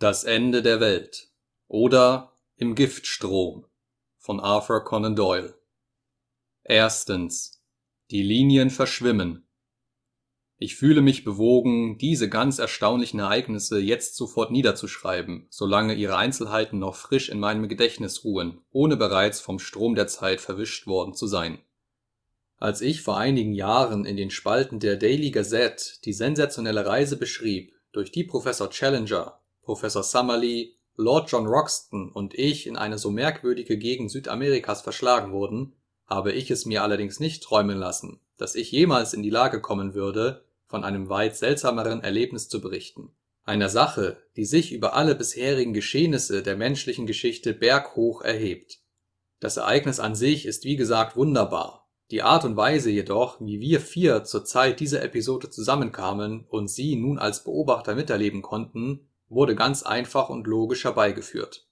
Das Ende der Welt oder Im Giftstrom von Arthur Conan Doyle. Erstens. Die Linien verschwimmen. Ich fühle mich bewogen, diese ganz erstaunlichen Ereignisse jetzt sofort niederzuschreiben, solange ihre Einzelheiten noch frisch in meinem Gedächtnis ruhen, ohne bereits vom Strom der Zeit verwischt worden zu sein. Als ich vor einigen Jahren in den Spalten der Daily Gazette die sensationelle Reise beschrieb, durch die Professor Challenger, Professor Summerlee, Lord John Roxton und ich in eine so merkwürdige Gegend Südamerikas verschlagen wurden, habe ich es mir allerdings nicht träumen lassen, dass ich jemals in die Lage kommen würde, von einem weit seltsameren Erlebnis zu berichten. Einer Sache, die sich über alle bisherigen Geschehnisse der menschlichen Geschichte berghoch erhebt. Das Ereignis an sich ist wie gesagt wunderbar, die Art und Weise jedoch, wie wir vier zur Zeit dieser Episode zusammenkamen und sie nun als Beobachter miterleben konnten, wurde ganz einfach und logisch herbeigeführt.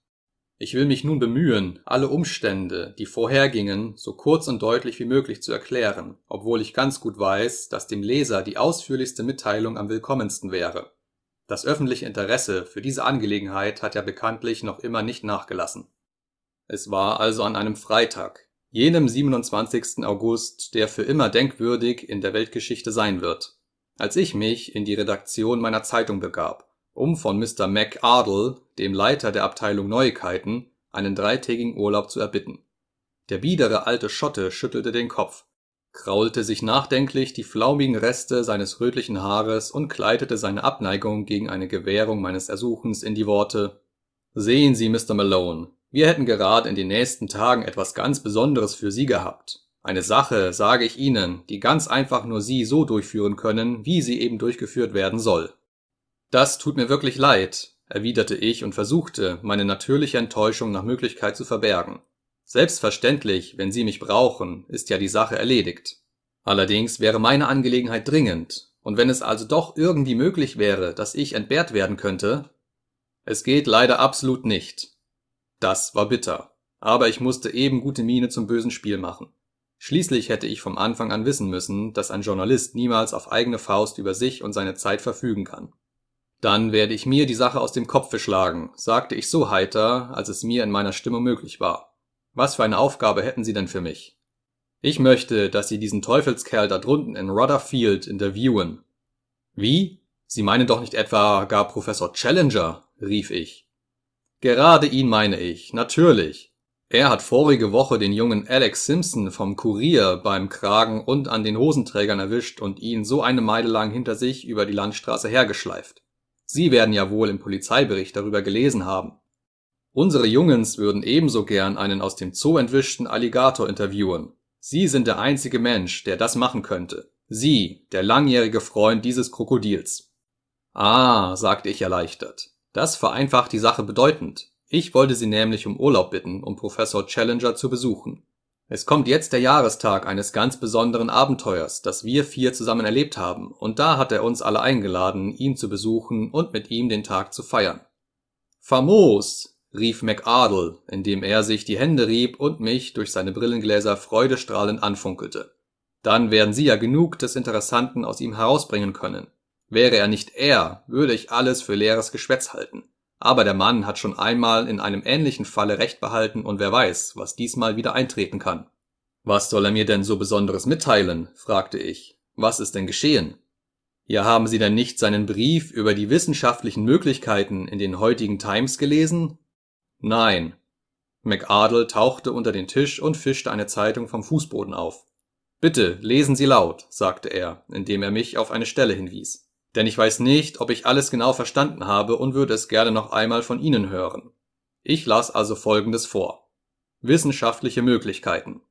Ich will mich nun bemühen, alle Umstände, die vorhergingen, so kurz und deutlich wie möglich zu erklären, obwohl ich ganz gut weiß, dass dem Leser die ausführlichste Mitteilung am willkommensten wäre. Das öffentliche Interesse für diese Angelegenheit hat ja bekanntlich noch immer nicht nachgelassen. Es war also an einem Freitag, jenem 27. August, der für immer denkwürdig in der Weltgeschichte sein wird, als ich mich in die Redaktion meiner Zeitung begab, um von Mr. McArdle, dem Leiter der Abteilung Neuigkeiten, einen dreitägigen Urlaub zu erbitten. Der biedere alte Schotte schüttelte den Kopf, kraulte sich nachdenklich die flaumigen Reste seines rötlichen Haares und kleidete seine Abneigung gegen eine Gewährung meines Ersuchens in die Worte Sehen Sie, Mr. Malone, wir hätten gerade in den nächsten Tagen etwas ganz Besonderes für Sie gehabt. Eine Sache, sage ich Ihnen, die ganz einfach nur Sie so durchführen können, wie sie eben durchgeführt werden soll. Das tut mir wirklich leid, erwiderte ich und versuchte, meine natürliche Enttäuschung nach Möglichkeit zu verbergen. Selbstverständlich, wenn Sie mich brauchen, ist ja die Sache erledigt. Allerdings wäre meine Angelegenheit dringend, und wenn es also doch irgendwie möglich wäre, dass ich entbehrt werden könnte, es geht leider absolut nicht. Das war bitter. Aber ich musste eben gute Miene zum bösen Spiel machen. Schließlich hätte ich vom Anfang an wissen müssen, dass ein Journalist niemals auf eigene Faust über sich und seine Zeit verfügen kann. Dann werde ich mir die Sache aus dem Kopf schlagen, sagte ich so heiter, als es mir in meiner Stimme möglich war. Was für eine Aufgabe hätten Sie denn für mich? Ich möchte, dass Sie diesen Teufelskerl da drunten in Rudderfield interviewen. Wie? Sie meinen doch nicht etwa gar Professor Challenger, rief ich. Gerade ihn meine ich, natürlich. Er hat vorige Woche den jungen Alex Simpson vom Kurier beim Kragen und an den Hosenträgern erwischt und ihn so eine Meile lang hinter sich über die Landstraße hergeschleift. Sie werden ja wohl im Polizeibericht darüber gelesen haben. Unsere Jungens würden ebenso gern einen aus dem Zoo entwischten Alligator interviewen. Sie sind der einzige Mensch, der das machen könnte. Sie, der langjährige Freund dieses Krokodils. Ah, sagte ich erleichtert. Das vereinfacht die Sache bedeutend. Ich wollte Sie nämlich um Urlaub bitten, um Professor Challenger zu besuchen. Es kommt jetzt der Jahrestag eines ganz besonderen Abenteuers, das wir vier zusammen erlebt haben, und da hat er uns alle eingeladen, ihn zu besuchen und mit ihm den Tag zu feiern. Famos! rief McArdle, indem er sich die Hände rieb und mich durch seine Brillengläser freudestrahlend anfunkelte. Dann werden Sie ja genug des Interessanten aus ihm herausbringen können. Wäre er nicht er, würde ich alles für leeres Geschwätz halten. Aber der Mann hat schon einmal in einem ähnlichen Falle Recht behalten und wer weiß, was diesmal wieder eintreten kann. Was soll er mir denn so Besonderes mitteilen? fragte ich. Was ist denn geschehen? Ja, haben Sie denn nicht seinen Brief über die wissenschaftlichen Möglichkeiten in den heutigen Times gelesen? Nein. McArdle tauchte unter den Tisch und fischte eine Zeitung vom Fußboden auf. Bitte, lesen Sie laut, sagte er, indem er mich auf eine Stelle hinwies denn ich weiß nicht, ob ich alles genau verstanden habe und würde es gerne noch einmal von Ihnen hören. Ich las also Folgendes vor. Wissenschaftliche Möglichkeiten.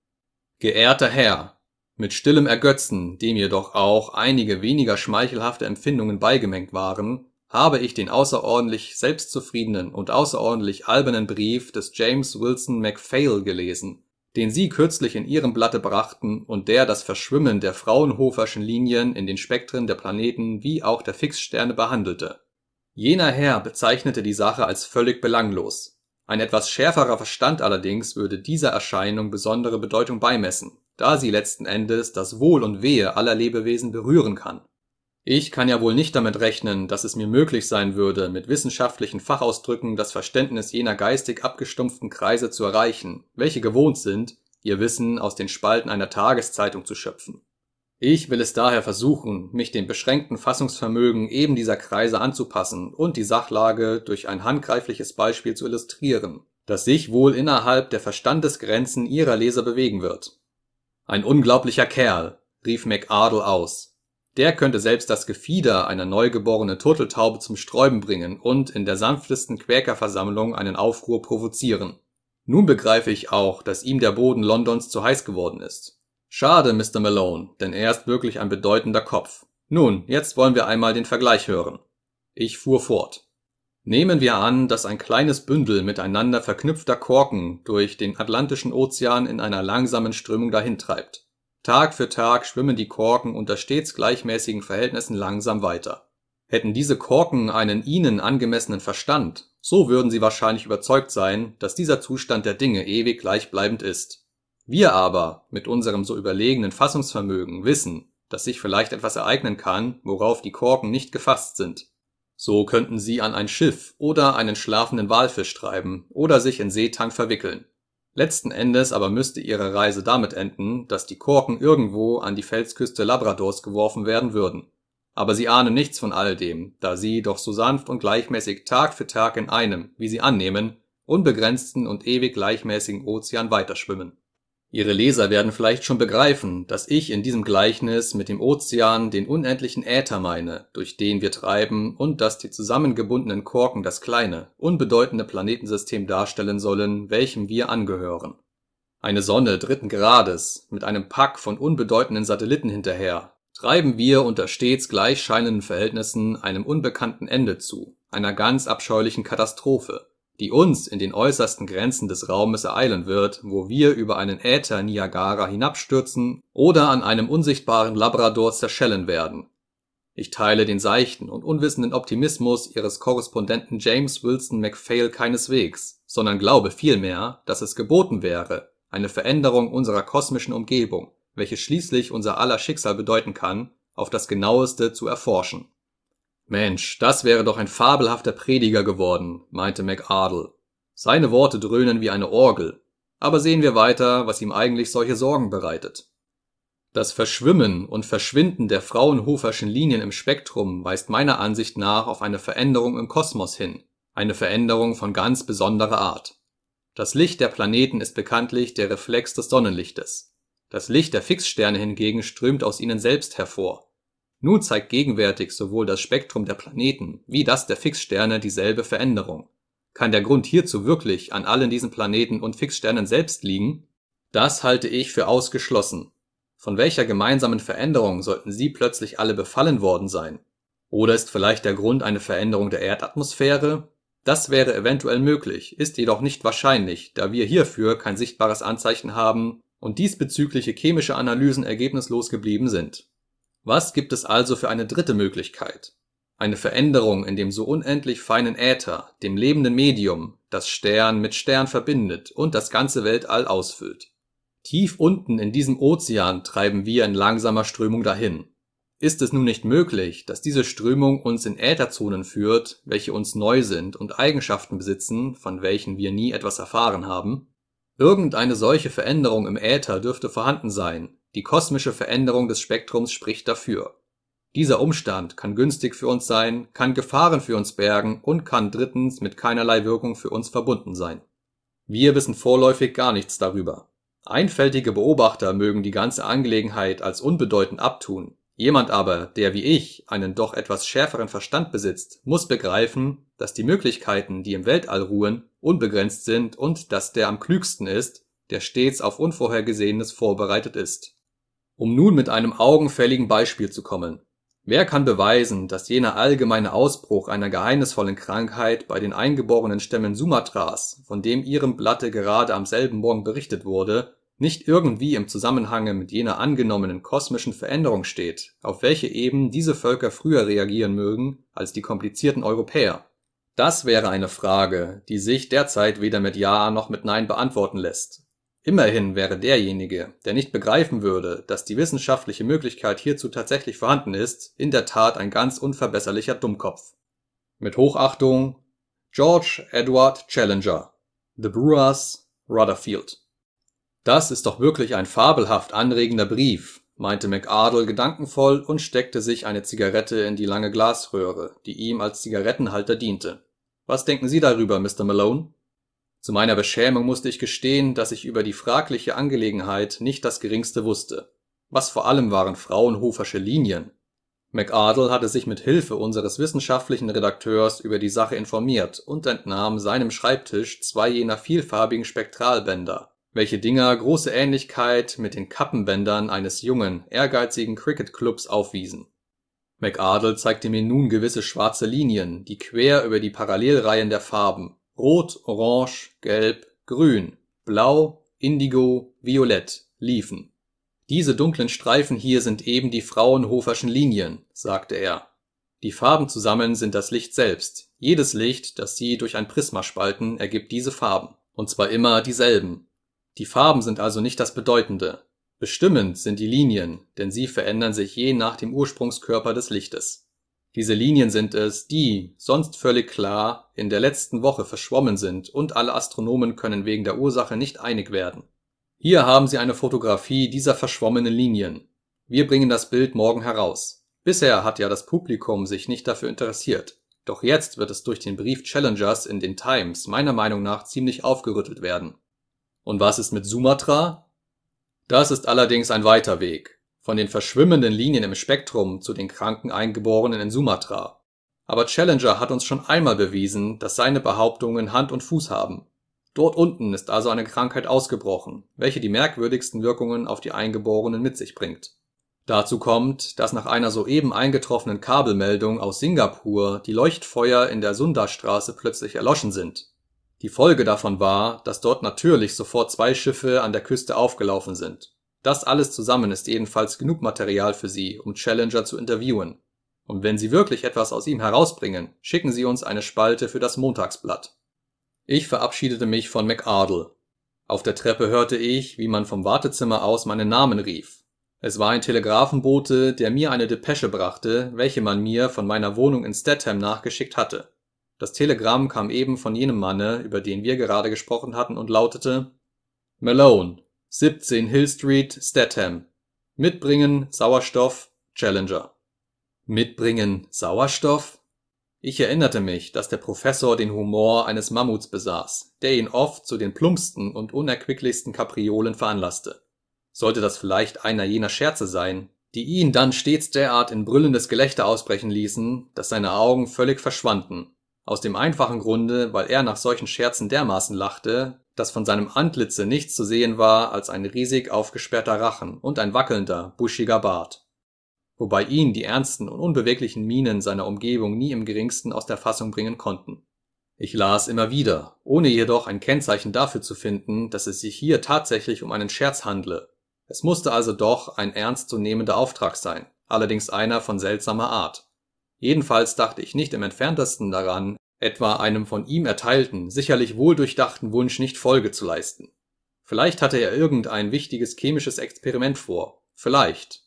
Geehrter Herr, mit stillem Ergötzen, dem jedoch auch einige weniger schmeichelhafte Empfindungen beigemengt waren, habe ich den außerordentlich selbstzufriedenen und außerordentlich albernen Brief des James Wilson MacPhail gelesen, den Sie kürzlich in Ihrem Blatte brachten und der das Verschwimmen der Fraunhoferschen Linien in den Spektren der Planeten wie auch der Fixsterne behandelte. Jener Herr bezeichnete die Sache als völlig belanglos. Ein etwas schärferer Verstand allerdings würde dieser Erscheinung besondere Bedeutung beimessen, da sie letzten Endes das Wohl und Wehe aller Lebewesen berühren kann. Ich kann ja wohl nicht damit rechnen, dass es mir möglich sein würde, mit wissenschaftlichen Fachausdrücken das Verständnis jener geistig abgestumpften Kreise zu erreichen, welche gewohnt sind, ihr Wissen aus den Spalten einer Tageszeitung zu schöpfen. Ich will es daher versuchen, mich dem beschränkten Fassungsvermögen eben dieser Kreise anzupassen und die Sachlage durch ein handgreifliches Beispiel zu illustrieren, das sich wohl innerhalb der Verstandesgrenzen ihrer Leser bewegen wird. Ein unglaublicher Kerl, rief McArdle aus. Der könnte selbst das Gefieder einer neugeborenen Turteltaube zum Sträuben bringen und in der sanftesten Quäkerversammlung einen Aufruhr provozieren. Nun begreife ich auch, dass ihm der Boden Londons zu heiß geworden ist. Schade, Mr. Malone, denn er ist wirklich ein bedeutender Kopf. Nun, jetzt wollen wir einmal den Vergleich hören. Ich fuhr fort. Nehmen wir an, dass ein kleines Bündel miteinander verknüpfter Korken durch den Atlantischen Ozean in einer langsamen Strömung dahintreibt. Tag für Tag schwimmen die Korken unter stets gleichmäßigen Verhältnissen langsam weiter. Hätten diese Korken einen ihnen angemessenen Verstand, so würden sie wahrscheinlich überzeugt sein, dass dieser Zustand der Dinge ewig gleichbleibend ist. Wir aber, mit unserem so überlegenen Fassungsvermögen, wissen, dass sich vielleicht etwas ereignen kann, worauf die Korken nicht gefasst sind. So könnten sie an ein Schiff oder einen schlafenden Walfisch treiben oder sich in Seetang verwickeln. Letzten Endes aber müsste ihre Reise damit enden, dass die Korken irgendwo an die Felsküste Labradors geworfen werden würden. Aber sie ahnen nichts von all dem, da sie doch so sanft und gleichmäßig Tag für Tag in einem, wie sie annehmen, unbegrenzten und ewig gleichmäßigen Ozean weiterschwimmen Ihre Leser werden vielleicht schon begreifen, dass ich in diesem Gleichnis mit dem Ozean den unendlichen Äther meine, durch den wir treiben, und dass die zusammengebundenen Korken das kleine, unbedeutende Planetensystem darstellen sollen, welchem wir angehören. Eine Sonne dritten Grades mit einem Pack von unbedeutenden Satelliten hinterher, treiben wir unter stets gleich scheinenden Verhältnissen einem unbekannten Ende zu, einer ganz abscheulichen Katastrophe die uns in den äußersten Grenzen des Raumes ereilen wird, wo wir über einen Äther Niagara hinabstürzen oder an einem unsichtbaren Labrador zerschellen werden. Ich teile den seichten und unwissenden Optimismus Ihres Korrespondenten James Wilson MacPhail keineswegs, sondern glaube vielmehr, dass es geboten wäre, eine Veränderung unserer kosmischen Umgebung, welche schließlich unser aller Schicksal bedeuten kann, auf das genaueste zu erforschen Mensch, das wäre doch ein fabelhafter Prediger geworden, meinte McArdle. Seine Worte dröhnen wie eine Orgel. Aber sehen wir weiter, was ihm eigentlich solche Sorgen bereitet. Das Verschwimmen und Verschwinden der Fraunhoferschen Linien im Spektrum weist meiner Ansicht nach auf eine Veränderung im Kosmos hin, eine Veränderung von ganz besonderer Art. Das Licht der Planeten ist bekanntlich der Reflex des Sonnenlichtes. Das Licht der Fixsterne hingegen strömt aus ihnen selbst hervor nun zeigt gegenwärtig sowohl das Spektrum der Planeten wie das der Fixsterne dieselbe Veränderung. Kann der Grund hierzu wirklich an allen diesen Planeten und Fixsternen selbst liegen? Das halte ich für ausgeschlossen. Von welcher gemeinsamen Veränderung sollten sie plötzlich alle befallen worden sein? Oder ist vielleicht der Grund eine Veränderung der Erdatmosphäre? Das wäre eventuell möglich, ist jedoch nicht wahrscheinlich, da wir hierfür kein sichtbares Anzeichen haben und diesbezügliche chemische Analysen ergebnislos geblieben sind was gibt es also für eine dritte Möglichkeit? Eine Veränderung in dem so unendlich feinen Äther, dem lebenden Medium, das Stern mit Stern verbindet und das ganze Weltall ausfüllt. Tief unten in diesem Ozean treiben wir in langsamer Strömung dahin. Ist es nun nicht möglich, dass diese Strömung uns in Ätherzonen führt, welche uns neu sind und Eigenschaften besitzen, von welchen wir nie etwas erfahren haben? Irgendeine solche Veränderung im Äther dürfte vorhanden sein, die kosmische Veränderung des Spektrums spricht dafür. Dieser Umstand kann günstig für uns sein, kann Gefahren für uns bergen und kann drittens mit keinerlei Wirkung für uns verbunden sein. Wir wissen vorläufig gar nichts darüber. Einfältige Beobachter mögen die ganze Angelegenheit als unbedeutend abtun. Jemand aber, der wie ich einen doch etwas schärferen Verstand besitzt, muss begreifen, dass die Möglichkeiten, die im Weltall ruhen, unbegrenzt sind und dass der am klügsten ist, der stets auf Unvorhergesehenes vorbereitet ist um nun mit einem augenfälligen Beispiel zu kommen. Wer kann beweisen, dass jener allgemeine Ausbruch einer geheimnisvollen Krankheit bei den eingeborenen Stämmen Sumatras, von dem Ihrem Blatte gerade am selben Morgen berichtet wurde, nicht irgendwie im Zusammenhange mit jener angenommenen kosmischen Veränderung steht, auf welche eben diese Völker früher reagieren mögen als die komplizierten Europäer? Das wäre eine Frage, die sich derzeit weder mit Ja noch mit Nein beantworten lässt Immerhin wäre derjenige, der nicht begreifen würde, dass die wissenschaftliche Möglichkeit hierzu tatsächlich vorhanden ist, in der Tat ein ganz unverbesserlicher Dummkopf. Mit Hochachtung George Edward Challenger The Brewers Rutherfield Das ist doch wirklich ein fabelhaft anregender Brief, meinte McArdle gedankenvoll und steckte sich eine Zigarette in die lange Glasröhre, die ihm als Zigarettenhalter diente. Was denken Sie darüber, Mr. Malone? Zu meiner Beschämung musste ich gestehen, dass ich über die fragliche Angelegenheit nicht das geringste wusste. Was vor allem waren Fraunhofersche Linien? McArdle hatte sich mit Hilfe unseres wissenschaftlichen Redakteurs über die Sache informiert und entnahm seinem Schreibtisch zwei jener vielfarbigen Spektralbänder, welche Dinger große Ähnlichkeit mit den Kappenbändern eines jungen, ehrgeizigen Cricketclubs aufwiesen. McArdle zeigte mir nun gewisse schwarze Linien, die quer über die Parallelreihen der Farben Rot, Orange, Gelb, Grün, Blau, Indigo, Violett liefen. Diese dunklen Streifen hier sind eben die Fraunhoferschen Linien, sagte er. Die Farben zusammen sind das Licht selbst. Jedes Licht, das Sie durch ein Prisma spalten, ergibt diese Farben. Und zwar immer dieselben. Die Farben sind also nicht das Bedeutende. Bestimmend sind die Linien, denn sie verändern sich je nach dem Ursprungskörper des Lichtes. Diese Linien sind es, die, sonst völlig klar, in der letzten Woche verschwommen sind und alle Astronomen können wegen der Ursache nicht einig werden. Hier haben Sie eine Fotografie dieser verschwommenen Linien. Wir bringen das Bild morgen heraus. Bisher hat ja das Publikum sich nicht dafür interessiert. Doch jetzt wird es durch den Brief Challengers in den Times meiner Meinung nach ziemlich aufgerüttelt werden. Und was ist mit Sumatra? Das ist allerdings ein weiter Weg von den verschwimmenden Linien im Spektrum zu den kranken Eingeborenen in Sumatra. Aber Challenger hat uns schon einmal bewiesen, dass seine Behauptungen Hand und Fuß haben. Dort unten ist also eine Krankheit ausgebrochen, welche die merkwürdigsten Wirkungen auf die Eingeborenen mit sich bringt. Dazu kommt, dass nach einer soeben eingetroffenen Kabelmeldung aus Singapur die Leuchtfeuer in der Sundastraße plötzlich erloschen sind. Die Folge davon war, dass dort natürlich sofort zwei Schiffe an der Küste aufgelaufen sind das alles zusammen ist jedenfalls genug Material für Sie, um Challenger zu interviewen. Und wenn Sie wirklich etwas aus ihm herausbringen, schicken Sie uns eine Spalte für das Montagsblatt. Ich verabschiedete mich von McArdle. Auf der Treppe hörte ich, wie man vom Wartezimmer aus meinen Namen rief. Es war ein Telegrafenbote, der mir eine Depesche brachte, welche man mir von meiner Wohnung in Statham nachgeschickt hatte. Das Telegramm kam eben von jenem Manne, über den wir gerade gesprochen hatten, und lautete Malone, 17 Hill Street, Statham. Mitbringen Sauerstoff Challenger. Mitbringen Sauerstoff? Ich erinnerte mich, dass der Professor den Humor eines Mammuts besaß, der ihn oft zu den plumpsten und unerquicklichsten Kapriolen veranlasste. Sollte das vielleicht einer jener Scherze sein, die ihn dann stets derart in brüllendes Gelächter ausbrechen ließen, dass seine Augen völlig verschwanden, aus dem einfachen Grunde, weil er nach solchen Scherzen dermaßen lachte, dass von seinem Antlitze nichts zu sehen war als ein riesig aufgesperrter Rachen und ein wackelnder, buschiger Bart. Wobei ihn die ernsten und unbeweglichen Mienen seiner Umgebung nie im geringsten aus der Fassung bringen konnten. Ich las immer wieder, ohne jedoch ein Kennzeichen dafür zu finden, dass es sich hier tatsächlich um einen Scherz handle. Es musste also doch ein ernstzunehmender Auftrag sein, allerdings einer von seltsamer Art. Jedenfalls dachte ich nicht im entferntesten daran, etwa einem von ihm erteilten, sicherlich wohldurchdachten Wunsch nicht Folge zu leisten. Vielleicht hatte er irgendein wichtiges chemisches Experiment vor. Vielleicht.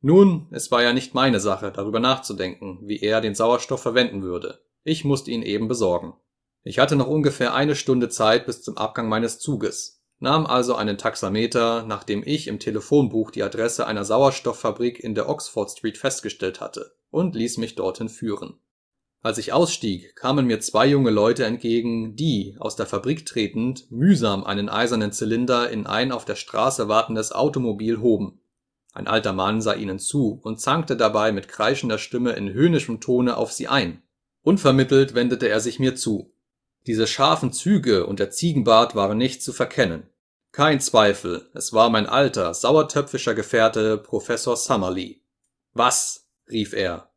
Nun, es war ja nicht meine Sache, darüber nachzudenken, wie er den Sauerstoff verwenden würde. Ich musste ihn eben besorgen. Ich hatte noch ungefähr eine Stunde Zeit bis zum Abgang meines Zuges, nahm also einen Taxameter, nachdem ich im Telefonbuch die Adresse einer Sauerstofffabrik in der Oxford Street festgestellt hatte, und ließ mich dorthin führen. Als ich ausstieg, kamen mir zwei junge Leute entgegen, die, aus der Fabrik tretend, mühsam einen eisernen Zylinder in ein auf der Straße wartendes Automobil hoben. Ein alter Mann sah ihnen zu und zankte dabei mit kreischender Stimme in höhnischem Tone auf sie ein. Unvermittelt wendete er sich mir zu. Diese scharfen Züge und der Ziegenbart waren nicht zu verkennen. Kein Zweifel, es war mein alter, sauertöpfischer Gefährte Professor Summerlee. Was? rief er,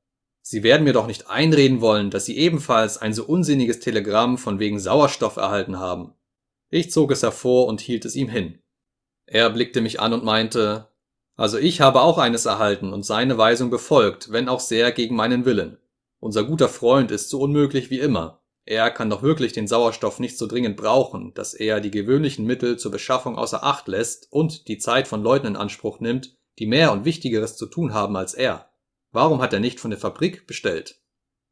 Sie werden mir doch nicht einreden wollen, dass Sie ebenfalls ein so unsinniges Telegramm von wegen Sauerstoff erhalten haben. Ich zog es hervor und hielt es ihm hin. Er blickte mich an und meinte, also ich habe auch eines erhalten und seine Weisung befolgt, wenn auch sehr gegen meinen Willen. Unser guter Freund ist so unmöglich wie immer. Er kann doch wirklich den Sauerstoff nicht so dringend brauchen, dass er die gewöhnlichen Mittel zur Beschaffung außer Acht lässt und die Zeit von Leuten in Anspruch nimmt, die mehr und Wichtigeres zu tun haben als er. Warum hat er nicht von der Fabrik bestellt?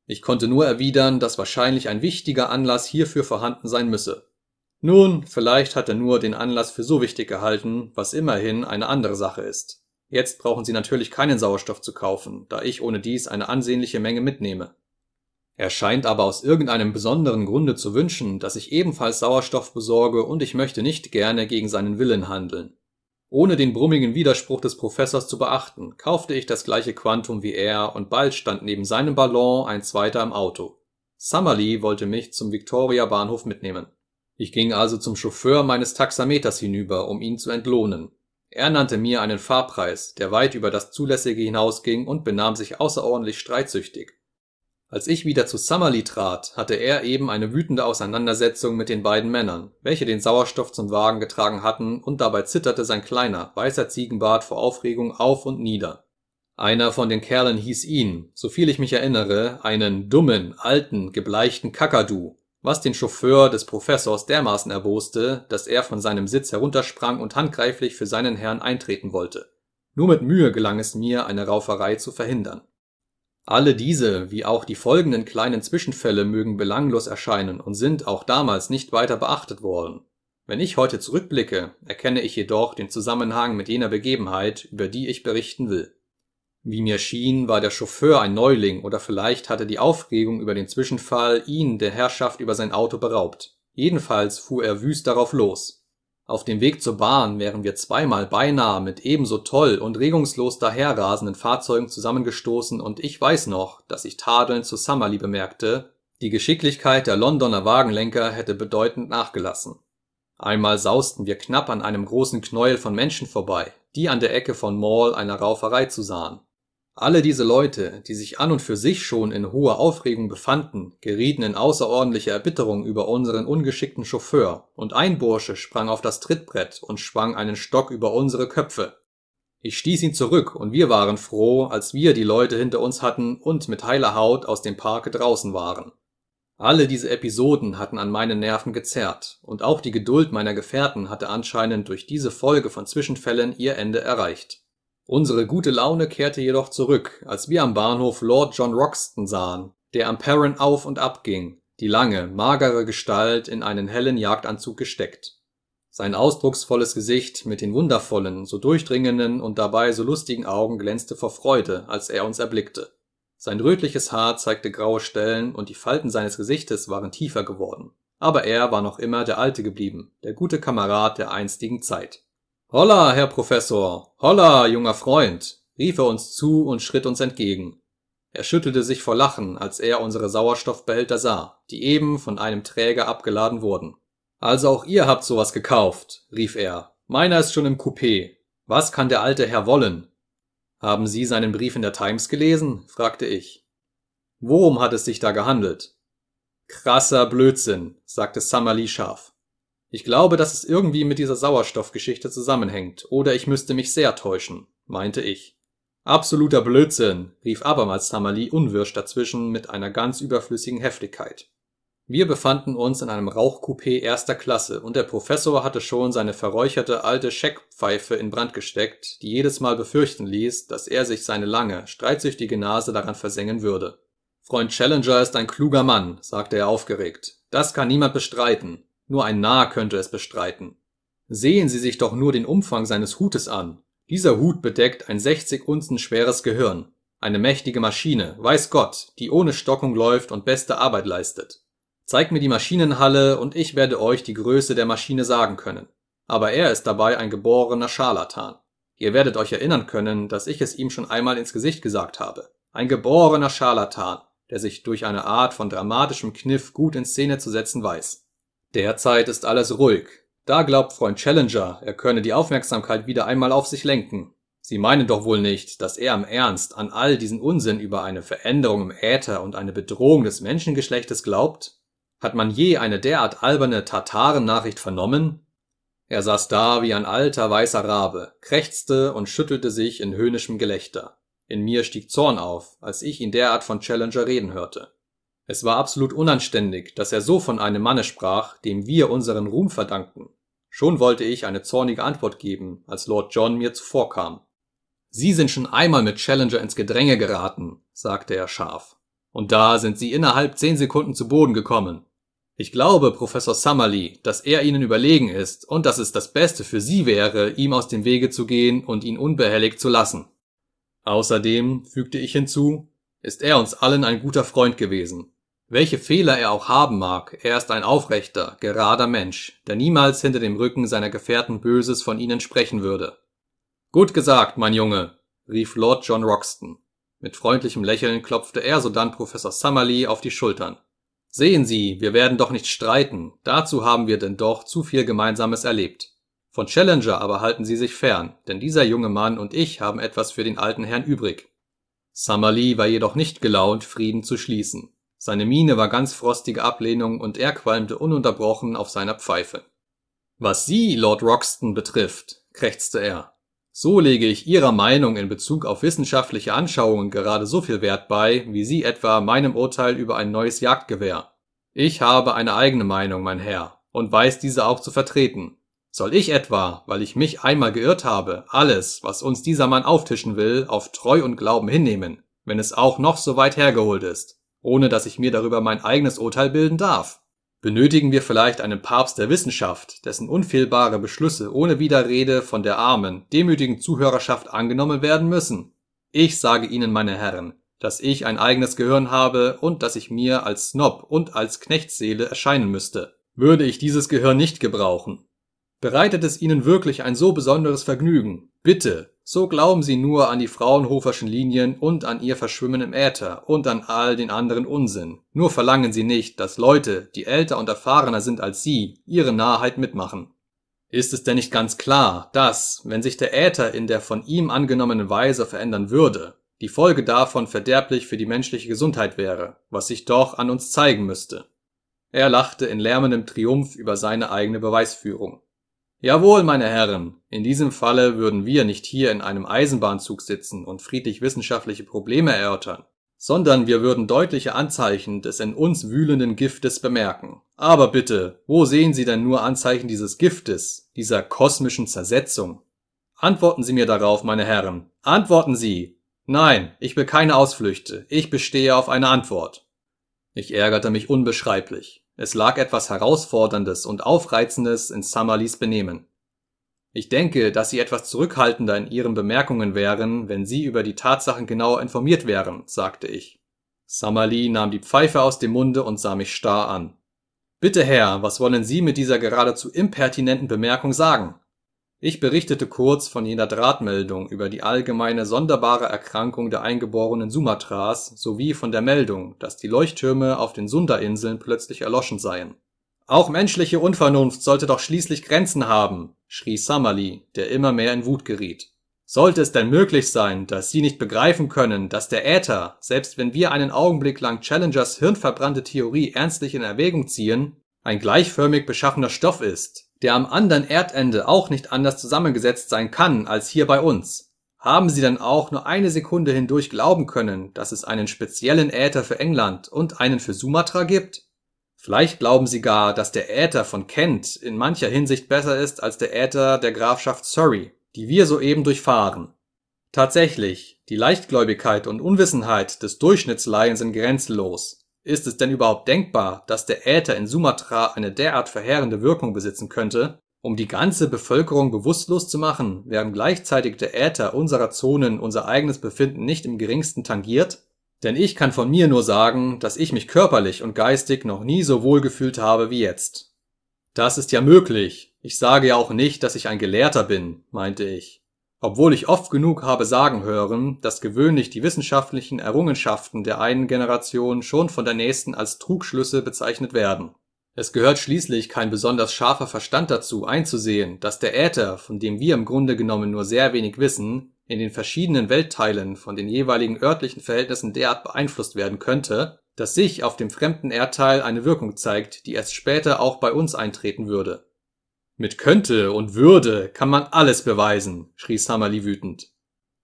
Ich konnte nur erwidern, dass wahrscheinlich ein wichtiger Anlass hierfür vorhanden sein müsse. Nun, vielleicht hat er nur den Anlass für so wichtig gehalten, was immerhin eine andere Sache ist. Jetzt brauchen Sie natürlich keinen Sauerstoff zu kaufen, da ich ohne dies eine ansehnliche Menge mitnehme. Er scheint aber aus irgendeinem besonderen Grunde zu wünschen, dass ich ebenfalls Sauerstoff besorge und ich möchte nicht gerne gegen seinen Willen handeln. Ohne den brummigen Widerspruch des Professors zu beachten, kaufte ich das gleiche Quantum wie er und bald stand neben seinem Ballon ein zweiter im Auto. Summerlee wollte mich zum Victoria Bahnhof mitnehmen. Ich ging also zum Chauffeur meines Taxameters hinüber, um ihn zu entlohnen. Er nannte mir einen Fahrpreis, der weit über das Zulässige hinausging und benahm sich außerordentlich streitsüchtig. Als ich wieder zu Summerlee trat, hatte er eben eine wütende Auseinandersetzung mit den beiden Männern, welche den Sauerstoff zum Wagen getragen hatten, und dabei zitterte sein kleiner, weißer Ziegenbart vor Aufregung auf und nieder. Einer von den Kerlen hieß ihn, soviel ich mich erinnere, einen dummen, alten, gebleichten Kakadu, was den Chauffeur des Professors dermaßen erboste, dass er von seinem Sitz heruntersprang und handgreiflich für seinen Herrn eintreten wollte. Nur mit Mühe gelang es mir, eine Rauferei zu verhindern. Alle diese, wie auch die folgenden kleinen Zwischenfälle mögen belanglos erscheinen und sind auch damals nicht weiter beachtet worden. Wenn ich heute zurückblicke, erkenne ich jedoch den Zusammenhang mit jener Begebenheit, über die ich berichten will wie mir schien, war der Chauffeur ein Neuling oder vielleicht hatte die Aufregung über den Zwischenfall ihn der Herrschaft über sein Auto beraubt. Jedenfalls fuhr er wüst darauf los. Auf dem Weg zur Bahn wären wir zweimal beinahe mit ebenso toll und regungslos daherrasenden Fahrzeugen zusammengestoßen und ich weiß noch, dass ich tadelnd zu Summerlee bemerkte, die Geschicklichkeit der Londoner Wagenlenker hätte bedeutend nachgelassen. Einmal sausten wir knapp an einem großen Knäuel von Menschen vorbei, die an der Ecke von Mall einer Rauferei zu sahen. Alle diese Leute, die sich an und für sich schon in hoher Aufregung befanden, gerieten in außerordentliche Erbitterung über unseren ungeschickten Chauffeur, und ein Bursche sprang auf das Trittbrett und schwang einen Stock über unsere Köpfe. Ich stieß ihn zurück, und wir waren froh, als wir die Leute hinter uns hatten und mit heiler Haut aus dem Parke draußen waren. Alle diese Episoden hatten an meine Nerven gezerrt, und auch die Geduld meiner Gefährten hatte anscheinend durch diese Folge von Zwischenfällen ihr Ende erreicht. Unsere gute Laune kehrte jedoch zurück, als wir am Bahnhof Lord John Roxton sahen, der am Perron auf und ab ging, die lange, magere Gestalt in einen hellen Jagdanzug gesteckt. Sein ausdrucksvolles Gesicht mit den wundervollen, so durchdringenden und dabei so lustigen Augen glänzte vor Freude, als er uns erblickte. Sein rötliches Haar zeigte graue Stellen und die Falten seines Gesichtes waren tiefer geworden. Aber er war noch immer der Alte geblieben, der gute Kamerad der einstigen Zeit. Holla, Herr Professor, holla, junger Freund, rief er uns zu und schritt uns entgegen. Er schüttelte sich vor Lachen, als er unsere Sauerstoffbehälter sah, die eben von einem Träger abgeladen wurden. Also auch ihr habt sowas gekauft, rief er. Meiner ist schon im Coupé. Was kann der alte Herr wollen? Haben Sie seinen Brief in der Times gelesen? fragte ich. Worum hat es sich da gehandelt? Krasser Blödsinn, sagte Summerlee scharf. Ich glaube, dass es irgendwie mit dieser Sauerstoffgeschichte zusammenhängt, oder ich müsste mich sehr täuschen, meinte ich. Absoluter Blödsinn, rief abermals Tamali unwirsch dazwischen mit einer ganz überflüssigen Heftigkeit. Wir befanden uns in einem Rauchcoupé erster Klasse und der Professor hatte schon seine verräucherte alte Scheckpfeife in Brand gesteckt, die jedes Mal befürchten ließ, dass er sich seine lange, streitsüchtige Nase daran versengen würde. Freund Challenger ist ein kluger Mann, sagte er aufgeregt. Das kann niemand bestreiten. Nur ein Narr könnte es bestreiten. Sehen Sie sich doch nur den Umfang seines Hutes an. Dieser Hut bedeckt ein 60 Unzen schweres Gehirn. Eine mächtige Maschine, weiß Gott, die ohne Stockung läuft und beste Arbeit leistet. Zeigt mir die Maschinenhalle und ich werde euch die Größe der Maschine sagen können. Aber er ist dabei ein geborener Scharlatan. Ihr werdet euch erinnern können, dass ich es ihm schon einmal ins Gesicht gesagt habe. Ein geborener Scharlatan, der sich durch eine Art von dramatischem Kniff gut in Szene zu setzen weiß. Derzeit ist alles ruhig. Da glaubt Freund Challenger, er könne die Aufmerksamkeit wieder einmal auf sich lenken. Sie meinen doch wohl nicht, dass er im Ernst an all diesen Unsinn über eine Veränderung im Äther und eine Bedrohung des Menschengeschlechtes glaubt? Hat man je eine derart alberne Tataren-Nachricht vernommen? Er saß da wie ein alter weißer Rabe, krächzte und schüttelte sich in höhnischem Gelächter. In mir stieg Zorn auf, als ich ihn derart von Challenger reden hörte. Es war absolut unanständig, dass er so von einem Manne sprach, dem wir unseren Ruhm verdankten. Schon wollte ich eine zornige Antwort geben, als Lord John mir zuvorkam. Sie sind schon einmal mit Challenger ins Gedränge geraten, sagte er scharf. Und da sind Sie innerhalb zehn Sekunden zu Boden gekommen. Ich glaube, Professor Summerlee, dass er Ihnen überlegen ist und dass es das Beste für Sie wäre, ihm aus dem Wege zu gehen und ihn unbehelligt zu lassen. Außerdem, fügte ich hinzu, ist er uns allen ein guter Freund gewesen. Welche Fehler er auch haben mag, er ist ein aufrechter, gerader Mensch, der niemals hinter dem Rücken seiner Gefährten Böses von ihnen sprechen würde. Gut gesagt, mein Junge, rief Lord John Roxton. Mit freundlichem Lächeln klopfte er sodann Professor Summerlee auf die Schultern. Sehen Sie, wir werden doch nicht streiten, dazu haben wir denn doch zu viel Gemeinsames erlebt. Von Challenger aber halten Sie sich fern, denn dieser junge Mann und ich haben etwas für den alten Herrn übrig. Summerlee war jedoch nicht gelaunt, Frieden zu schließen. Seine Miene war ganz frostige Ablehnung und er qualmte ununterbrochen auf seiner Pfeife. Was Sie, Lord Roxton, betrifft, krächzte er, so lege ich Ihrer Meinung in Bezug auf wissenschaftliche Anschauungen gerade so viel Wert bei, wie Sie etwa meinem Urteil über ein neues Jagdgewehr. Ich habe eine eigene Meinung, mein Herr, und weiß diese auch zu vertreten. Soll ich etwa, weil ich mich einmal geirrt habe, alles, was uns dieser Mann auftischen will, auf Treu und Glauben hinnehmen, wenn es auch noch so weit hergeholt ist, ohne dass ich mir darüber mein eigenes Urteil bilden darf? Benötigen wir vielleicht einen Papst der Wissenschaft, dessen unfehlbare Beschlüsse ohne Widerrede von der armen, demütigen Zuhörerschaft angenommen werden müssen? Ich sage Ihnen, meine Herren, dass ich ein eigenes Gehirn habe und dass ich mir als Snob und als Knechtsseele erscheinen müsste. Würde ich dieses Gehirn nicht gebrauchen, Bereitet es Ihnen wirklich ein so besonderes Vergnügen? Bitte, so glauben Sie nur an die Fraunhoferschen Linien und an ihr Verschwimmen im Äther und an all den anderen Unsinn. Nur verlangen Sie nicht, dass Leute, die älter und erfahrener sind als Sie, Ihre Narrheit mitmachen. Ist es denn nicht ganz klar, dass, wenn sich der Äther in der von ihm angenommenen Weise verändern würde, die Folge davon verderblich für die menschliche Gesundheit wäre, was sich doch an uns zeigen müsste? Er lachte in lärmendem Triumph über seine eigene Beweisführung. Jawohl, meine Herren, in diesem Falle würden wir nicht hier in einem Eisenbahnzug sitzen und friedlich wissenschaftliche Probleme erörtern, sondern wir würden deutliche Anzeichen des in uns wühlenden Giftes bemerken. Aber bitte, wo sehen Sie denn nur Anzeichen dieses Giftes, dieser kosmischen Zersetzung? Antworten Sie mir darauf, meine Herren. Antworten Sie. Nein, ich will keine Ausflüchte. Ich bestehe auf eine Antwort. Ich ärgerte mich unbeschreiblich. Es lag etwas Herausforderndes und Aufreizendes in Summerlees Benehmen. Ich denke, dass Sie etwas zurückhaltender in Ihren Bemerkungen wären, wenn Sie über die Tatsachen genauer informiert wären, sagte ich. Summerlee nahm die Pfeife aus dem Munde und sah mich starr an. Bitte, Herr, was wollen Sie mit dieser geradezu impertinenten Bemerkung sagen? Ich berichtete kurz von jener Drahtmeldung über die allgemeine sonderbare Erkrankung der eingeborenen Sumatras sowie von der Meldung, dass die Leuchttürme auf den Sunda-Inseln plötzlich erloschen seien. Auch menschliche Unvernunft sollte doch schließlich Grenzen haben, schrie Summerlee, der immer mehr in Wut geriet. Sollte es denn möglich sein, dass Sie nicht begreifen können, dass der Äther, selbst wenn wir einen Augenblick lang Challengers hirnverbrannte Theorie ernstlich in Erwägung ziehen, ein gleichförmig beschaffener Stoff ist, der am anderen Erdende auch nicht anders zusammengesetzt sein kann als hier bei uns. Haben Sie denn auch nur eine Sekunde hindurch glauben können, dass es einen speziellen Äther für England und einen für Sumatra gibt? Vielleicht glauben Sie gar, dass der Äther von Kent in mancher Hinsicht besser ist als der Äther der Grafschaft Surrey, die wir soeben durchfahren. Tatsächlich, die Leichtgläubigkeit und Unwissenheit des Durchschnittsleien sind grenzenlos. Ist es denn überhaupt denkbar, dass der Äther in Sumatra eine derart verheerende Wirkung besitzen könnte, um die ganze Bevölkerung bewusstlos zu machen, während gleichzeitig der Äther unserer Zonen unser eigenes Befinden nicht im geringsten tangiert? Denn ich kann von mir nur sagen, dass ich mich körperlich und geistig noch nie so wohl gefühlt habe wie jetzt. Das ist ja möglich. Ich sage ja auch nicht, dass ich ein Gelehrter bin, meinte ich obwohl ich oft genug habe sagen hören, dass gewöhnlich die wissenschaftlichen Errungenschaften der einen Generation schon von der nächsten als Trugschlüsse bezeichnet werden. Es gehört schließlich kein besonders scharfer Verstand dazu, einzusehen, dass der Äther, von dem wir im Grunde genommen nur sehr wenig wissen, in den verschiedenen Weltteilen von den jeweiligen örtlichen Verhältnissen derart beeinflusst werden könnte, dass sich auf dem fremden Erdteil eine Wirkung zeigt, die erst später auch bei uns eintreten würde mit könnte und würde kann man alles beweisen, schrie Summerlee wütend.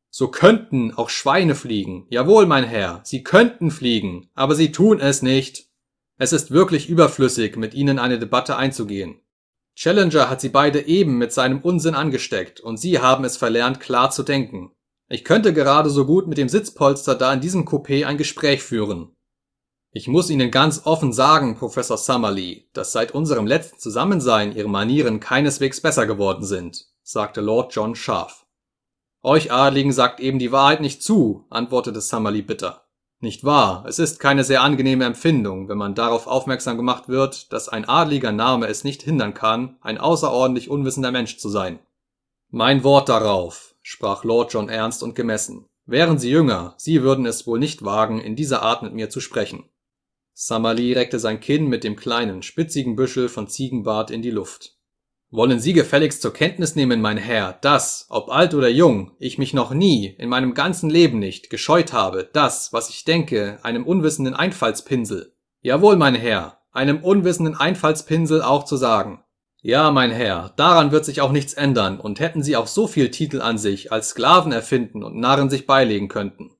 So könnten auch Schweine fliegen. Jawohl, mein Herr, sie könnten fliegen, aber sie tun es nicht. Es ist wirklich überflüssig, mit ihnen eine Debatte einzugehen. Challenger hat sie beide eben mit seinem Unsinn angesteckt und sie haben es verlernt, klar zu denken. Ich könnte gerade so gut mit dem Sitzpolster da in diesem Coupé ein Gespräch führen. Ich muss Ihnen ganz offen sagen, Professor Summerlee, dass seit unserem letzten Zusammensein Ihre Manieren keineswegs besser geworden sind, sagte Lord John scharf. Euch Adligen sagt eben die Wahrheit nicht zu, antwortete Summerlee bitter. Nicht wahr, es ist keine sehr angenehme Empfindung, wenn man darauf aufmerksam gemacht wird, dass ein adliger Name es nicht hindern kann, ein außerordentlich unwissender Mensch zu sein. Mein Wort darauf, sprach Lord John ernst und gemessen. Wären Sie jünger, Sie würden es wohl nicht wagen, in dieser Art mit mir zu sprechen. Summerlee reckte sein Kinn mit dem kleinen, spitzigen Büschel von Ziegenbart in die Luft. Wollen Sie gefälligst zur Kenntnis nehmen, mein Herr, dass, ob alt oder jung, ich mich noch nie, in meinem ganzen Leben nicht, gescheut habe, das, was ich denke, einem unwissenden Einfallspinsel, jawohl, mein Herr, einem unwissenden Einfallspinsel auch zu sagen. Ja, mein Herr, daran wird sich auch nichts ändern, und hätten Sie auch so viel Titel an sich, als Sklaven erfinden und Narren sich beilegen könnten.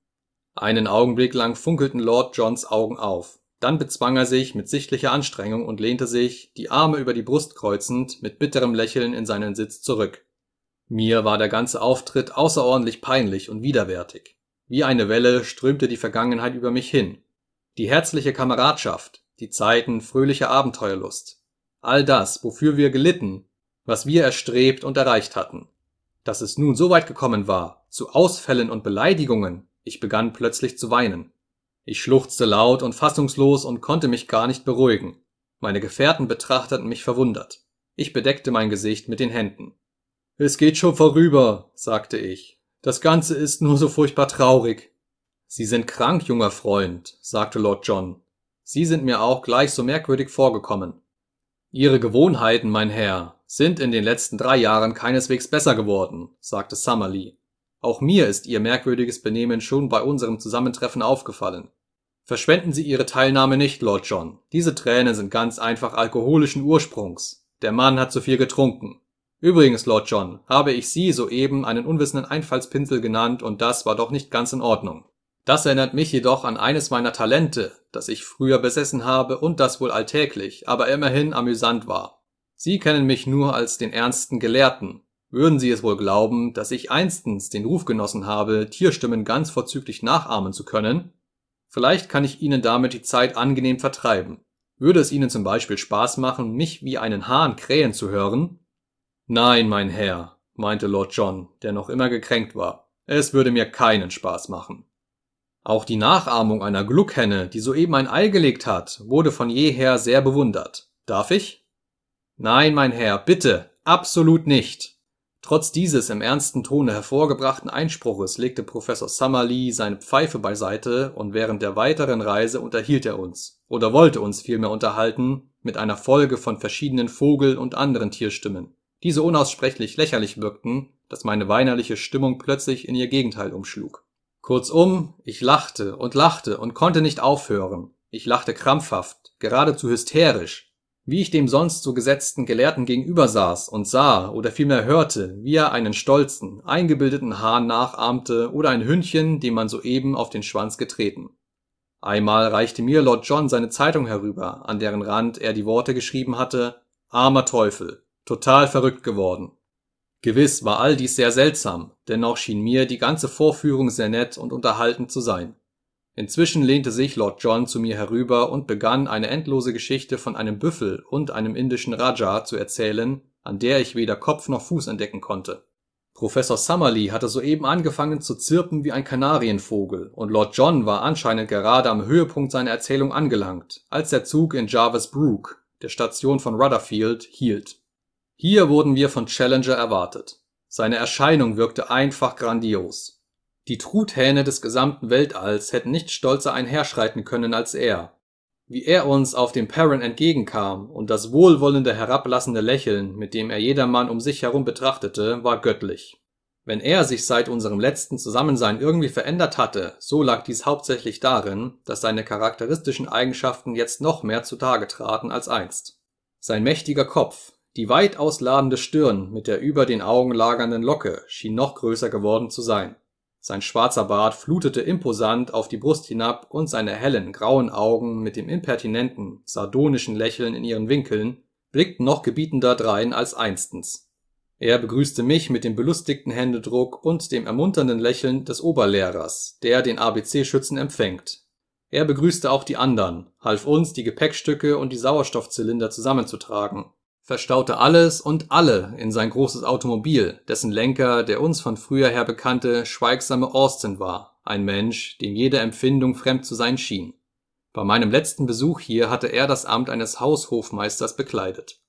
Einen Augenblick lang funkelten Lord Johns Augen auf. Dann bezwang er sich mit sichtlicher Anstrengung und lehnte sich, die Arme über die Brust kreuzend, mit bitterem Lächeln in seinen Sitz zurück. Mir war der ganze Auftritt außerordentlich peinlich und widerwärtig. Wie eine Welle strömte die Vergangenheit über mich hin. Die herzliche Kameradschaft, die Zeiten fröhlicher Abenteuerlust. All das, wofür wir gelitten, was wir erstrebt und erreicht hatten. Dass es nun so weit gekommen war, zu Ausfällen und Beleidigungen, ich begann plötzlich zu weinen. Ich schluchzte laut und fassungslos und konnte mich gar nicht beruhigen. Meine Gefährten betrachteten mich verwundert. Ich bedeckte mein Gesicht mit den Händen. Es geht schon vorüber, sagte ich. Das Ganze ist nur so furchtbar traurig. Sie sind krank, junger Freund, sagte Lord John. Sie sind mir auch gleich so merkwürdig vorgekommen. Ihre Gewohnheiten, mein Herr, sind in den letzten drei Jahren keineswegs besser geworden, sagte Summerlee. Auch mir ist Ihr merkwürdiges Benehmen schon bei unserem Zusammentreffen aufgefallen. Verschwenden Sie Ihre Teilnahme nicht, Lord John. Diese Tränen sind ganz einfach alkoholischen Ursprungs. Der Mann hat zu viel getrunken. Übrigens, Lord John, habe ich Sie soeben einen unwissenden Einfallspinsel genannt und das war doch nicht ganz in Ordnung. Das erinnert mich jedoch an eines meiner Talente, das ich früher besessen habe und das wohl alltäglich, aber immerhin amüsant war. Sie kennen mich nur als den ernsten Gelehrten, würden Sie es wohl glauben, dass ich einstens den Ruf genossen habe, Tierstimmen ganz vorzüglich nachahmen zu können? Vielleicht kann ich Ihnen damit die Zeit angenehm vertreiben. Würde es Ihnen zum Beispiel Spaß machen, mich wie einen Hahn krähen zu hören? Nein, mein Herr, meinte Lord John, der noch immer gekränkt war. Es würde mir keinen Spaß machen. Auch die Nachahmung einer Gluckhenne, die soeben ein Ei gelegt hat, wurde von jeher sehr bewundert. Darf ich? Nein, mein Herr, bitte, absolut nicht. Trotz dieses im ernsten Tone hervorgebrachten Einspruches legte Professor Summerlee seine Pfeife beiseite und während der weiteren Reise unterhielt er uns, oder wollte uns vielmehr unterhalten, mit einer Folge von verschiedenen Vogel und anderen Tierstimmen, die so unaussprechlich lächerlich wirkten, dass meine weinerliche Stimmung plötzlich in ihr Gegenteil umschlug. Kurzum, ich lachte und lachte und konnte nicht aufhören. Ich lachte krampfhaft, geradezu hysterisch, wie ich dem sonst so gesetzten Gelehrten gegenüber saß und sah oder vielmehr hörte, wie er einen stolzen, eingebildeten Hahn nachahmte oder ein Hündchen, dem man soeben auf den Schwanz getreten. Einmal reichte mir Lord John seine Zeitung herüber, an deren Rand er die Worte geschrieben hatte Armer Teufel, total verrückt geworden. Gewiss war all dies sehr seltsam, dennoch schien mir die ganze Vorführung sehr nett und unterhaltend zu sein. Inzwischen lehnte sich Lord John zu mir herüber und begann eine endlose Geschichte von einem Büffel und einem indischen Raja zu erzählen, an der ich weder Kopf noch Fuß entdecken konnte. Professor Summerlee hatte soeben angefangen zu zirpen wie ein Kanarienvogel, und Lord John war anscheinend gerade am Höhepunkt seiner Erzählung angelangt, als der Zug in Jarvis Brook, der Station von Rudderfield, hielt. Hier wurden wir von Challenger erwartet. Seine Erscheinung wirkte einfach grandios. Die Truthähne des gesamten Weltalls hätten nicht stolzer einherschreiten können als er. Wie er uns auf dem Perron entgegenkam und das wohlwollende herablassende Lächeln, mit dem er jedermann um sich herum betrachtete, war göttlich. Wenn er sich seit unserem letzten Zusammensein irgendwie verändert hatte, so lag dies hauptsächlich darin, dass seine charakteristischen Eigenschaften jetzt noch mehr zutage traten als einst. Sein mächtiger Kopf, die weit ausladende Stirn mit der über den Augen lagernden Locke schien noch größer geworden zu sein. Sein schwarzer Bart flutete imposant auf die Brust hinab und seine hellen, grauen Augen mit dem impertinenten, sardonischen Lächeln in ihren Winkeln blickten noch gebietender drein als einstens. Er begrüßte mich mit dem belustigten Händedruck und dem ermunternden Lächeln des Oberlehrers, der den ABC-Schützen empfängt. Er begrüßte auch die andern, half uns, die Gepäckstücke und die Sauerstoffzylinder zusammenzutragen verstaute alles und alle in sein großes Automobil, dessen Lenker der uns von früher her bekannte, schweigsame Austin war, ein Mensch, dem jede Empfindung fremd zu sein schien. Bei meinem letzten Besuch hier hatte er das Amt eines Haushofmeisters bekleidet.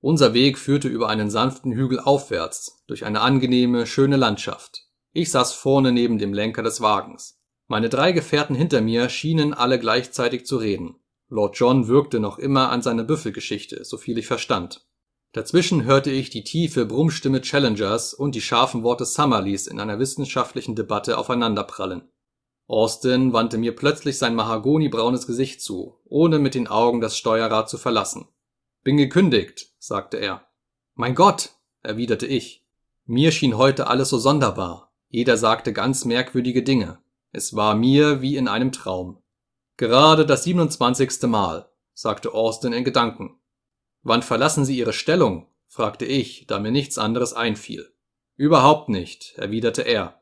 Unser Weg führte über einen sanften Hügel aufwärts, durch eine angenehme, schöne Landschaft. Ich saß vorne neben dem Lenker des Wagens. Meine drei Gefährten hinter mir schienen alle gleichzeitig zu reden. Lord John wirkte noch immer an seiner Büffelgeschichte, soviel ich verstand. Dazwischen hörte ich die tiefe Brummstimme Challengers und die scharfen Worte Summerlees in einer wissenschaftlichen Debatte aufeinanderprallen. Austin wandte mir plötzlich sein mahagonibraunes Gesicht zu, ohne mit den Augen das Steuerrad zu verlassen. Bin gekündigt, sagte er. Mein Gott, erwiderte ich. Mir schien heute alles so sonderbar. Jeder sagte ganz merkwürdige Dinge. Es war mir wie in einem Traum. Gerade das 27. Mal, sagte Austin in Gedanken. Wann verlassen Sie Ihre Stellung? fragte ich, da mir nichts anderes einfiel. Überhaupt nicht, erwiderte er.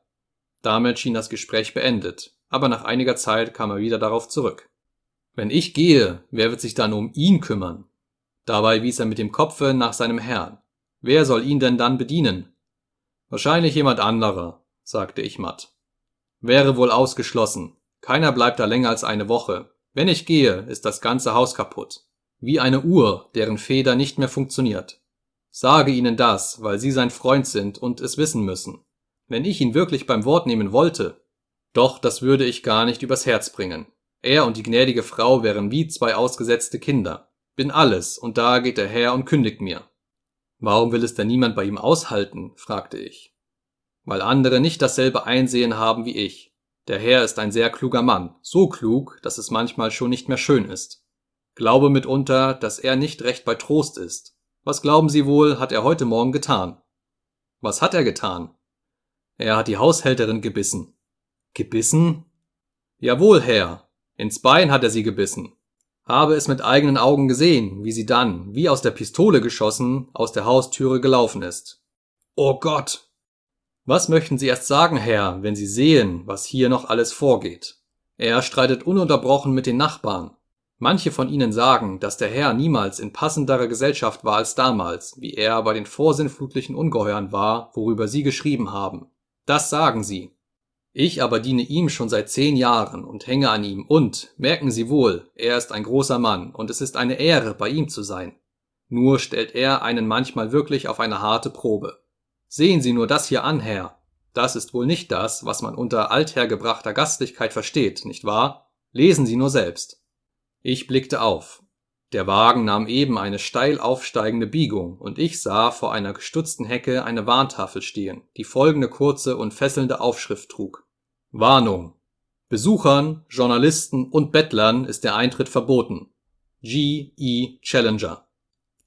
Damit schien das Gespräch beendet, aber nach einiger Zeit kam er wieder darauf zurück. Wenn ich gehe, wer wird sich dann um ihn kümmern? Dabei wies er mit dem Kopfe nach seinem Herrn. Wer soll ihn denn dann bedienen? Wahrscheinlich jemand anderer, sagte ich matt. Wäre wohl ausgeschlossen, keiner bleibt da länger als eine Woche. Wenn ich gehe, ist das ganze Haus kaputt. Wie eine Uhr, deren Feder nicht mehr funktioniert. Sage ihnen das, weil sie sein Freund sind und es wissen müssen. Wenn ich ihn wirklich beim Wort nehmen wollte. Doch das würde ich gar nicht übers Herz bringen. Er und die gnädige Frau wären wie zwei ausgesetzte Kinder. Bin alles, und da geht er her und kündigt mir. Warum will es denn niemand bei ihm aushalten? fragte ich. Weil andere nicht dasselbe Einsehen haben wie ich. Der Herr ist ein sehr kluger Mann, so klug, dass es manchmal schon nicht mehr schön ist. Glaube mitunter, dass er nicht recht bei Trost ist. Was glauben Sie wohl, hat er heute Morgen getan? Was hat er getan? Er hat die Haushälterin gebissen. Gebissen? Jawohl, Herr. Ins Bein hat er sie gebissen. Habe es mit eigenen Augen gesehen, wie sie dann, wie aus der Pistole geschossen, aus der Haustüre gelaufen ist. Oh Gott, was möchten Sie erst sagen, Herr, wenn Sie sehen, was hier noch alles vorgeht? Er streitet ununterbrochen mit den Nachbarn. Manche von ihnen sagen, dass der Herr niemals in passenderer Gesellschaft war als damals, wie er bei den vorsinnflutlichen Ungeheuern war, worüber Sie geschrieben haben. Das sagen Sie. Ich aber diene ihm schon seit zehn Jahren und hänge an ihm und, merken Sie wohl, er ist ein großer Mann und es ist eine Ehre, bei ihm zu sein. Nur stellt er einen manchmal wirklich auf eine harte Probe. Sehen Sie nur das hier an, Herr. Das ist wohl nicht das, was man unter althergebrachter Gastlichkeit versteht, nicht wahr? Lesen Sie nur selbst. Ich blickte auf. Der Wagen nahm eben eine steil aufsteigende Biegung, und ich sah vor einer gestutzten Hecke eine Warntafel stehen, die folgende kurze und fesselnde Aufschrift trug. Warnung. Besuchern, Journalisten und Bettlern ist der Eintritt verboten. G. E. Challenger.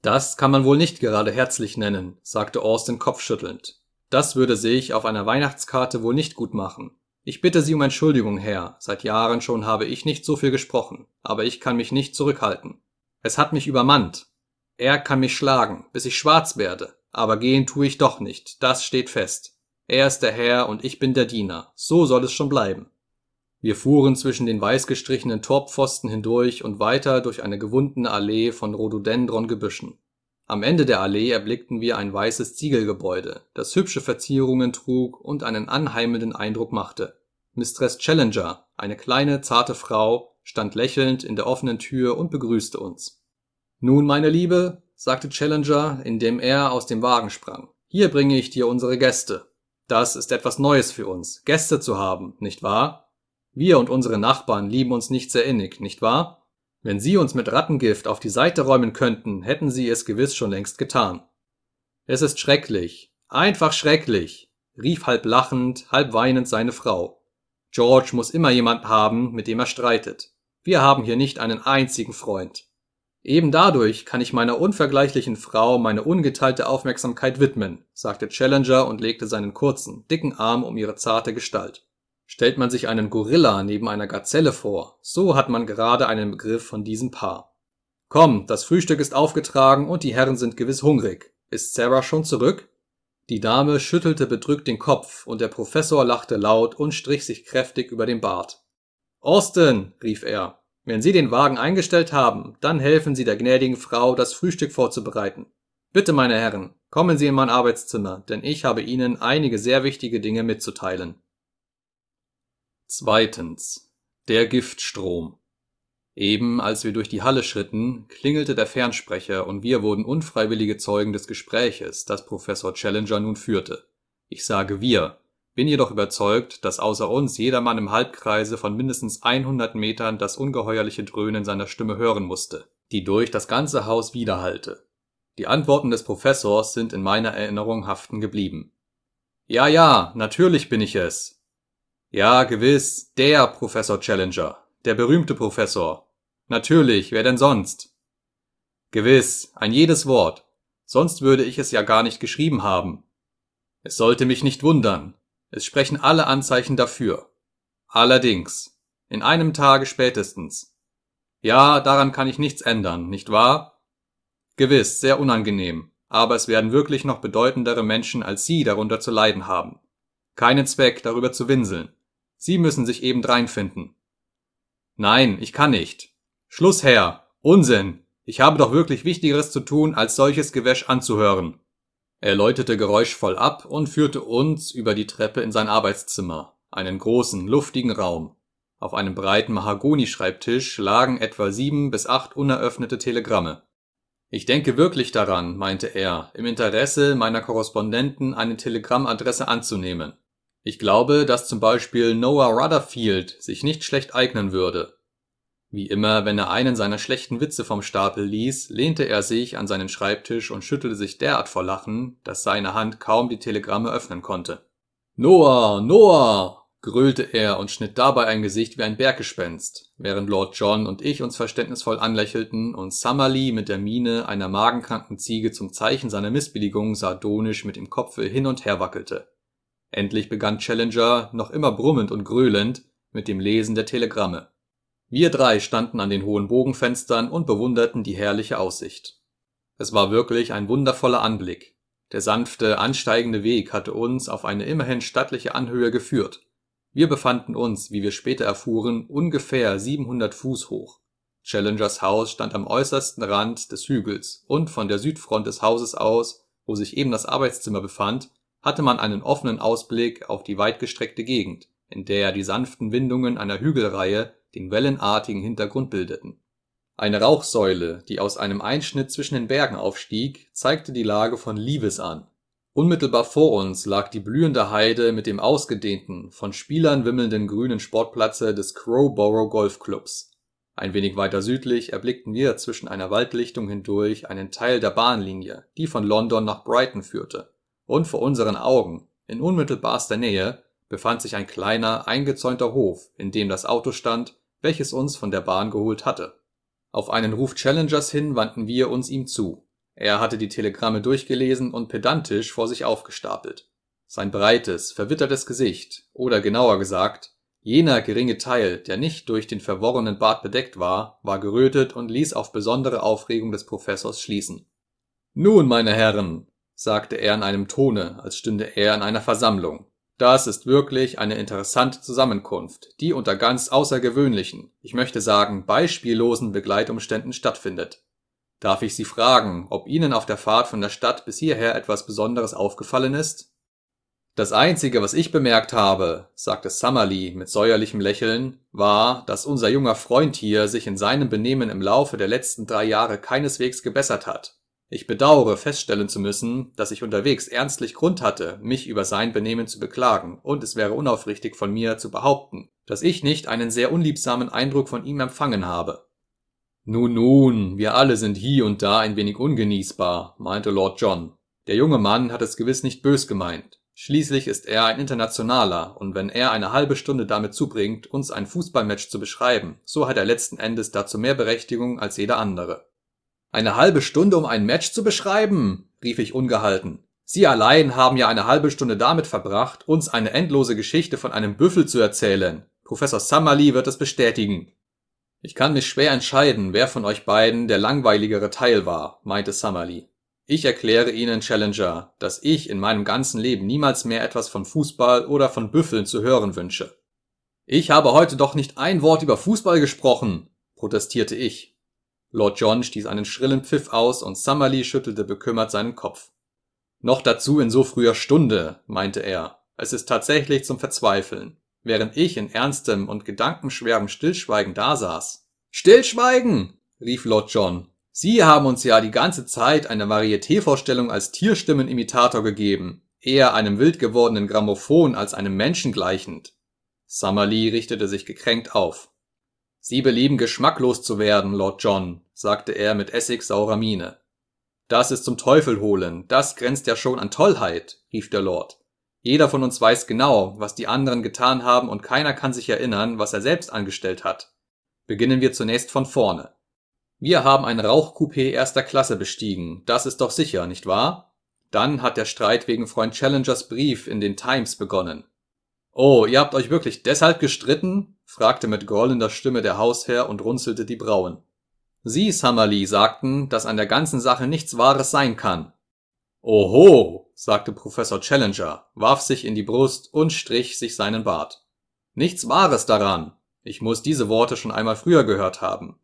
Das kann man wohl nicht gerade herzlich nennen, sagte Austin kopfschüttelnd. Das würde sich auf einer Weihnachtskarte wohl nicht gut machen. Ich bitte Sie um Entschuldigung, Herr. Seit Jahren schon habe ich nicht so viel gesprochen, aber ich kann mich nicht zurückhalten. Es hat mich übermannt. Er kann mich schlagen, bis ich schwarz werde, aber gehen tue ich doch nicht, das steht fest. Er ist der Herr und ich bin der Diener. So soll es schon bleiben. Wir fuhren zwischen den weißgestrichenen Torpfosten hindurch und weiter durch eine gewundene Allee von Rhododendron-Gebüschen. Am Ende der Allee erblickten wir ein weißes Ziegelgebäude, das hübsche Verzierungen trug und einen anheimelnden Eindruck machte. Mistress Challenger, eine kleine, zarte Frau, stand lächelnd in der offenen Tür und begrüßte uns. Nun, meine Liebe, sagte Challenger, indem er aus dem Wagen sprang, hier bringe ich dir unsere Gäste. Das ist etwas Neues für uns, Gäste zu haben, nicht wahr? Wir und unsere Nachbarn lieben uns nicht sehr innig, nicht wahr? Wenn Sie uns mit Rattengift auf die Seite räumen könnten, hätten Sie es gewiss schon längst getan. Es ist schrecklich, einfach schrecklich, rief halb lachend, halb weinend seine Frau. George muss immer jemand haben, mit dem er streitet. Wir haben hier nicht einen einzigen Freund. Eben dadurch kann ich meiner unvergleichlichen Frau meine ungeteilte Aufmerksamkeit widmen, sagte Challenger und legte seinen kurzen, dicken Arm um ihre zarte Gestalt. Stellt man sich einen Gorilla neben einer Gazelle vor, so hat man gerade einen Begriff von diesem Paar. Komm, das Frühstück ist aufgetragen und die Herren sind gewiss hungrig. Ist Sarah schon zurück? Die Dame schüttelte bedrückt den Kopf und der Professor lachte laut und strich sich kräftig über den Bart. Austin, rief er, wenn Sie den Wagen eingestellt haben, dann helfen Sie der gnädigen Frau, das Frühstück vorzubereiten. Bitte, meine Herren, kommen Sie in mein Arbeitszimmer, denn ich habe Ihnen einige sehr wichtige Dinge mitzuteilen. Zweitens. Der Giftstrom. Eben als wir durch die Halle schritten, klingelte der Fernsprecher und wir wurden unfreiwillige Zeugen des Gespräches, das Professor Challenger nun führte. Ich sage wir, bin jedoch überzeugt, dass außer uns jedermann im Halbkreise von mindestens 100 Metern das ungeheuerliche Dröhnen seiner Stimme hören musste, die durch das ganze Haus widerhallte. Die Antworten des Professors sind in meiner Erinnerung haften geblieben. Ja, ja, natürlich bin ich es, ja, gewiss, der Professor Challenger, der berühmte Professor. Natürlich, wer denn sonst? Gewiss, ein jedes Wort, sonst würde ich es ja gar nicht geschrieben haben. Es sollte mich nicht wundern, es sprechen alle Anzeichen dafür. Allerdings, in einem Tage spätestens. Ja, daran kann ich nichts ändern, nicht wahr? Gewiss, sehr unangenehm, aber es werden wirklich noch bedeutendere Menschen als Sie darunter zu leiden haben. Keinen Zweck, darüber zu winseln. Sie müssen sich eben dreinfinden. Nein, ich kann nicht. Schluss her. Unsinn. Ich habe doch wirklich Wichtigeres zu tun, als solches Gewäsch anzuhören. Er läutete geräuschvoll ab und führte uns über die Treppe in sein Arbeitszimmer, einen großen, luftigen Raum. Auf einem breiten Mahagonischreibtisch lagen etwa sieben bis acht uneröffnete Telegramme. Ich denke wirklich daran, meinte er, im Interesse meiner Korrespondenten eine Telegrammadresse anzunehmen. Ich glaube, dass zum Beispiel Noah Rutherfield sich nicht schlecht eignen würde. Wie immer, wenn er einen seiner schlechten Witze vom Stapel ließ, lehnte er sich an seinen Schreibtisch und schüttelte sich derart vor Lachen, dass seine Hand kaum die Telegramme öffnen konnte. Noah, Noah, gröhlte er und schnitt dabei ein Gesicht wie ein Berggespenst, während Lord John und ich uns verständnisvoll anlächelten und Summerlee mit der Miene einer magenkranken Ziege zum Zeichen seiner Missbilligung sardonisch mit dem Kopfe hin und her wackelte. Endlich begann Challenger, noch immer brummend und gröhlend, mit dem Lesen der Telegramme. Wir drei standen an den hohen Bogenfenstern und bewunderten die herrliche Aussicht. Es war wirklich ein wundervoller Anblick. Der sanfte, ansteigende Weg hatte uns auf eine immerhin stattliche Anhöhe geführt. Wir befanden uns, wie wir später erfuhren, ungefähr 700 Fuß hoch. Challengers Haus stand am äußersten Rand des Hügels und von der Südfront des Hauses aus, wo sich eben das Arbeitszimmer befand, hatte man einen offenen Ausblick auf die weitgestreckte Gegend, in der die sanften Windungen einer Hügelreihe den wellenartigen Hintergrund bildeten. Eine Rauchsäule, die aus einem Einschnitt zwischen den Bergen aufstieg, zeigte die Lage von Lieves an. Unmittelbar vor uns lag die blühende Heide mit dem ausgedehnten, von Spielern wimmelnden grünen Sportplatze des Crowborough Golfclubs. Ein wenig weiter südlich erblickten wir zwischen einer Waldlichtung hindurch einen Teil der Bahnlinie, die von London nach Brighton führte und vor unseren Augen, in unmittelbarster Nähe, befand sich ein kleiner, eingezäunter Hof, in dem das Auto stand, welches uns von der Bahn geholt hatte. Auf einen Ruf Challengers hin wandten wir uns ihm zu. Er hatte die Telegramme durchgelesen und pedantisch vor sich aufgestapelt. Sein breites, verwittertes Gesicht, oder genauer gesagt, jener geringe Teil, der nicht durch den verworrenen Bart bedeckt war, war gerötet und ließ auf besondere Aufregung des Professors schließen. Nun, meine Herren, sagte er in einem Tone, als stünde er in einer Versammlung. Das ist wirklich eine interessante Zusammenkunft, die unter ganz außergewöhnlichen, ich möchte sagen beispiellosen Begleitumständen stattfindet. Darf ich Sie fragen, ob Ihnen auf der Fahrt von der Stadt bis hierher etwas Besonderes aufgefallen ist? Das Einzige, was ich bemerkt habe, sagte Summerlee mit säuerlichem Lächeln, war, dass unser junger Freund hier sich in seinem Benehmen im Laufe der letzten drei Jahre keineswegs gebessert hat. Ich bedauere feststellen zu müssen, dass ich unterwegs ernstlich Grund hatte, mich über sein Benehmen zu beklagen, und es wäre unaufrichtig von mir zu behaupten, dass ich nicht einen sehr unliebsamen Eindruck von ihm empfangen habe. Nun, nun, wir alle sind hie und da ein wenig ungenießbar, meinte Lord John. Der junge Mann hat es gewiss nicht bös gemeint. Schließlich ist er ein Internationaler, und wenn er eine halbe Stunde damit zubringt, uns ein Fußballmatch zu beschreiben, so hat er letzten Endes dazu mehr Berechtigung als jeder andere. Eine halbe Stunde, um ein Match zu beschreiben, rief ich ungehalten. Sie allein haben ja eine halbe Stunde damit verbracht, uns eine endlose Geschichte von einem Büffel zu erzählen. Professor Summerlee wird es bestätigen. Ich kann mich schwer entscheiden, wer von euch beiden der langweiligere Teil war, meinte Summerlee. Ich erkläre Ihnen, Challenger, dass ich in meinem ganzen Leben niemals mehr etwas von Fußball oder von Büffeln zu hören wünsche. Ich habe heute doch nicht ein Wort über Fußball gesprochen, protestierte ich. Lord John stieß einen schrillen Pfiff aus und Summerlee schüttelte bekümmert seinen Kopf. Noch dazu in so früher Stunde, meinte er. Es ist tatsächlich zum Verzweifeln. Während ich in ernstem und gedankenschwerem Stillschweigen dasaß. Stillschweigen! rief Lord John. Sie haben uns ja die ganze Zeit eine Varieté-Vorstellung als Tierstimmenimitator gegeben, eher einem wild gewordenen Grammophon als einem Menschen gleichend. Summerlee richtete sich gekränkt auf. Sie belieben geschmacklos zu werden, Lord John, sagte er mit essigsaurer Miene. Das ist zum Teufel holen, das grenzt ja schon an Tollheit, rief der Lord. Jeder von uns weiß genau, was die anderen getan haben und keiner kann sich erinnern, was er selbst angestellt hat. Beginnen wir zunächst von vorne. Wir haben ein Rauchcoupé erster Klasse bestiegen, das ist doch sicher, nicht wahr? Dann hat der Streit wegen Freund Challengers Brief in den Times begonnen. Oh, ihr habt euch wirklich deshalb gestritten? fragte mit grollender Stimme der Hausherr und runzelte die Brauen. Sie, Summerlee, sagten, dass an der ganzen Sache nichts Wahres sein kann. Oho, sagte Professor Challenger, warf sich in die Brust und strich sich seinen Bart. Nichts Wahres daran. Ich muss diese Worte schon einmal früher gehört haben.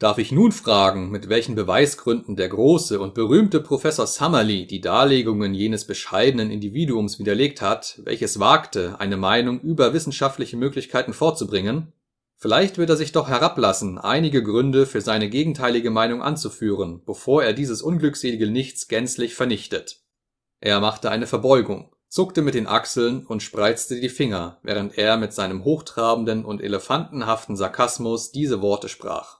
Darf ich nun fragen, mit welchen Beweisgründen der große und berühmte Professor Summerlee die Darlegungen jenes bescheidenen Individuums widerlegt hat, welches wagte, eine Meinung über wissenschaftliche Möglichkeiten vorzubringen? Vielleicht wird er sich doch herablassen, einige Gründe für seine gegenteilige Meinung anzuführen, bevor er dieses unglückselige Nichts gänzlich vernichtet. Er machte eine Verbeugung, zuckte mit den Achseln und spreizte die Finger, während er mit seinem hochtrabenden und elefantenhaften Sarkasmus diese Worte sprach.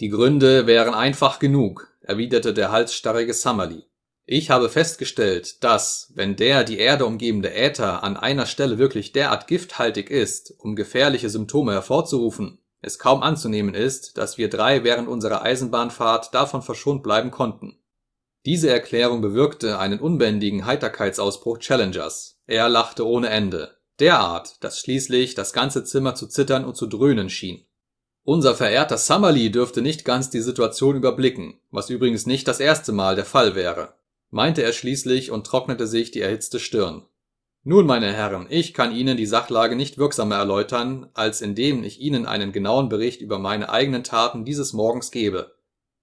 Die Gründe wären einfach genug, erwiderte der halsstarrige Summerlee. Ich habe festgestellt, dass, wenn der die Erde umgebende Äther an einer Stelle wirklich derart gifthaltig ist, um gefährliche Symptome hervorzurufen, es kaum anzunehmen ist, dass wir drei während unserer Eisenbahnfahrt davon verschont bleiben konnten. Diese Erklärung bewirkte einen unbändigen Heiterkeitsausbruch Challengers. Er lachte ohne Ende, derart, dass schließlich das ganze Zimmer zu zittern und zu dröhnen schien. Unser verehrter Summerlee dürfte nicht ganz die Situation überblicken, was übrigens nicht das erste Mal der Fall wäre meinte er schließlich und trocknete sich die erhitzte Stirn. Nun, meine Herren, ich kann Ihnen die Sachlage nicht wirksamer erläutern, als indem ich Ihnen einen genauen Bericht über meine eigenen Taten dieses Morgens gebe.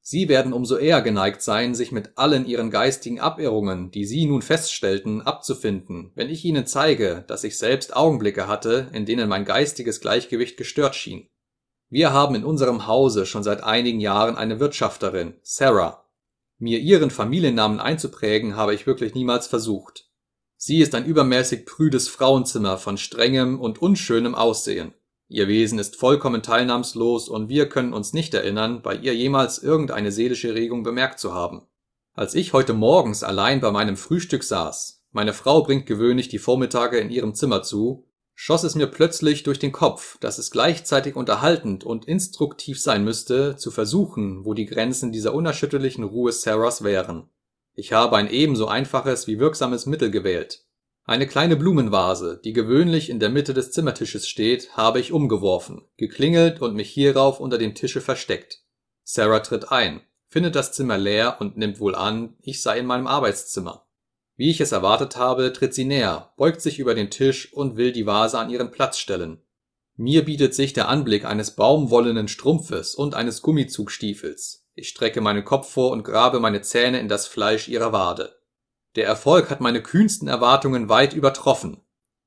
Sie werden umso eher geneigt sein, sich mit allen Ihren geistigen Abirrungen, die Sie nun feststellten, abzufinden, wenn ich Ihnen zeige, dass ich selbst Augenblicke hatte, in denen mein geistiges Gleichgewicht gestört schien. Wir haben in unserem Hause schon seit einigen Jahren eine Wirtschafterin, Sarah, mir ihren Familiennamen einzuprägen, habe ich wirklich niemals versucht. Sie ist ein übermäßig prüdes Frauenzimmer von strengem und unschönem Aussehen. Ihr Wesen ist vollkommen teilnahmslos und wir können uns nicht erinnern, bei ihr jemals irgendeine seelische Regung bemerkt zu haben. Als ich heute morgens allein bei meinem Frühstück saß, meine Frau bringt gewöhnlich die Vormittage in ihrem Zimmer zu, schoss es mir plötzlich durch den Kopf, dass es gleichzeitig unterhaltend und instruktiv sein müsste, zu versuchen, wo die Grenzen dieser unerschütterlichen Ruhe Sarahs wären. Ich habe ein ebenso einfaches wie wirksames Mittel gewählt. Eine kleine Blumenvase, die gewöhnlich in der Mitte des Zimmertisches steht, habe ich umgeworfen, geklingelt und mich hierauf unter dem Tische versteckt. Sarah tritt ein, findet das Zimmer leer und nimmt wohl an, ich sei in meinem Arbeitszimmer. Wie ich es erwartet habe, tritt sie näher, beugt sich über den Tisch und will die Vase an ihren Platz stellen. Mir bietet sich der Anblick eines baumwollenen Strumpfes und eines Gummizugstiefels. Ich strecke meinen Kopf vor und grabe meine Zähne in das Fleisch ihrer Wade. Der Erfolg hat meine kühnsten Erwartungen weit übertroffen.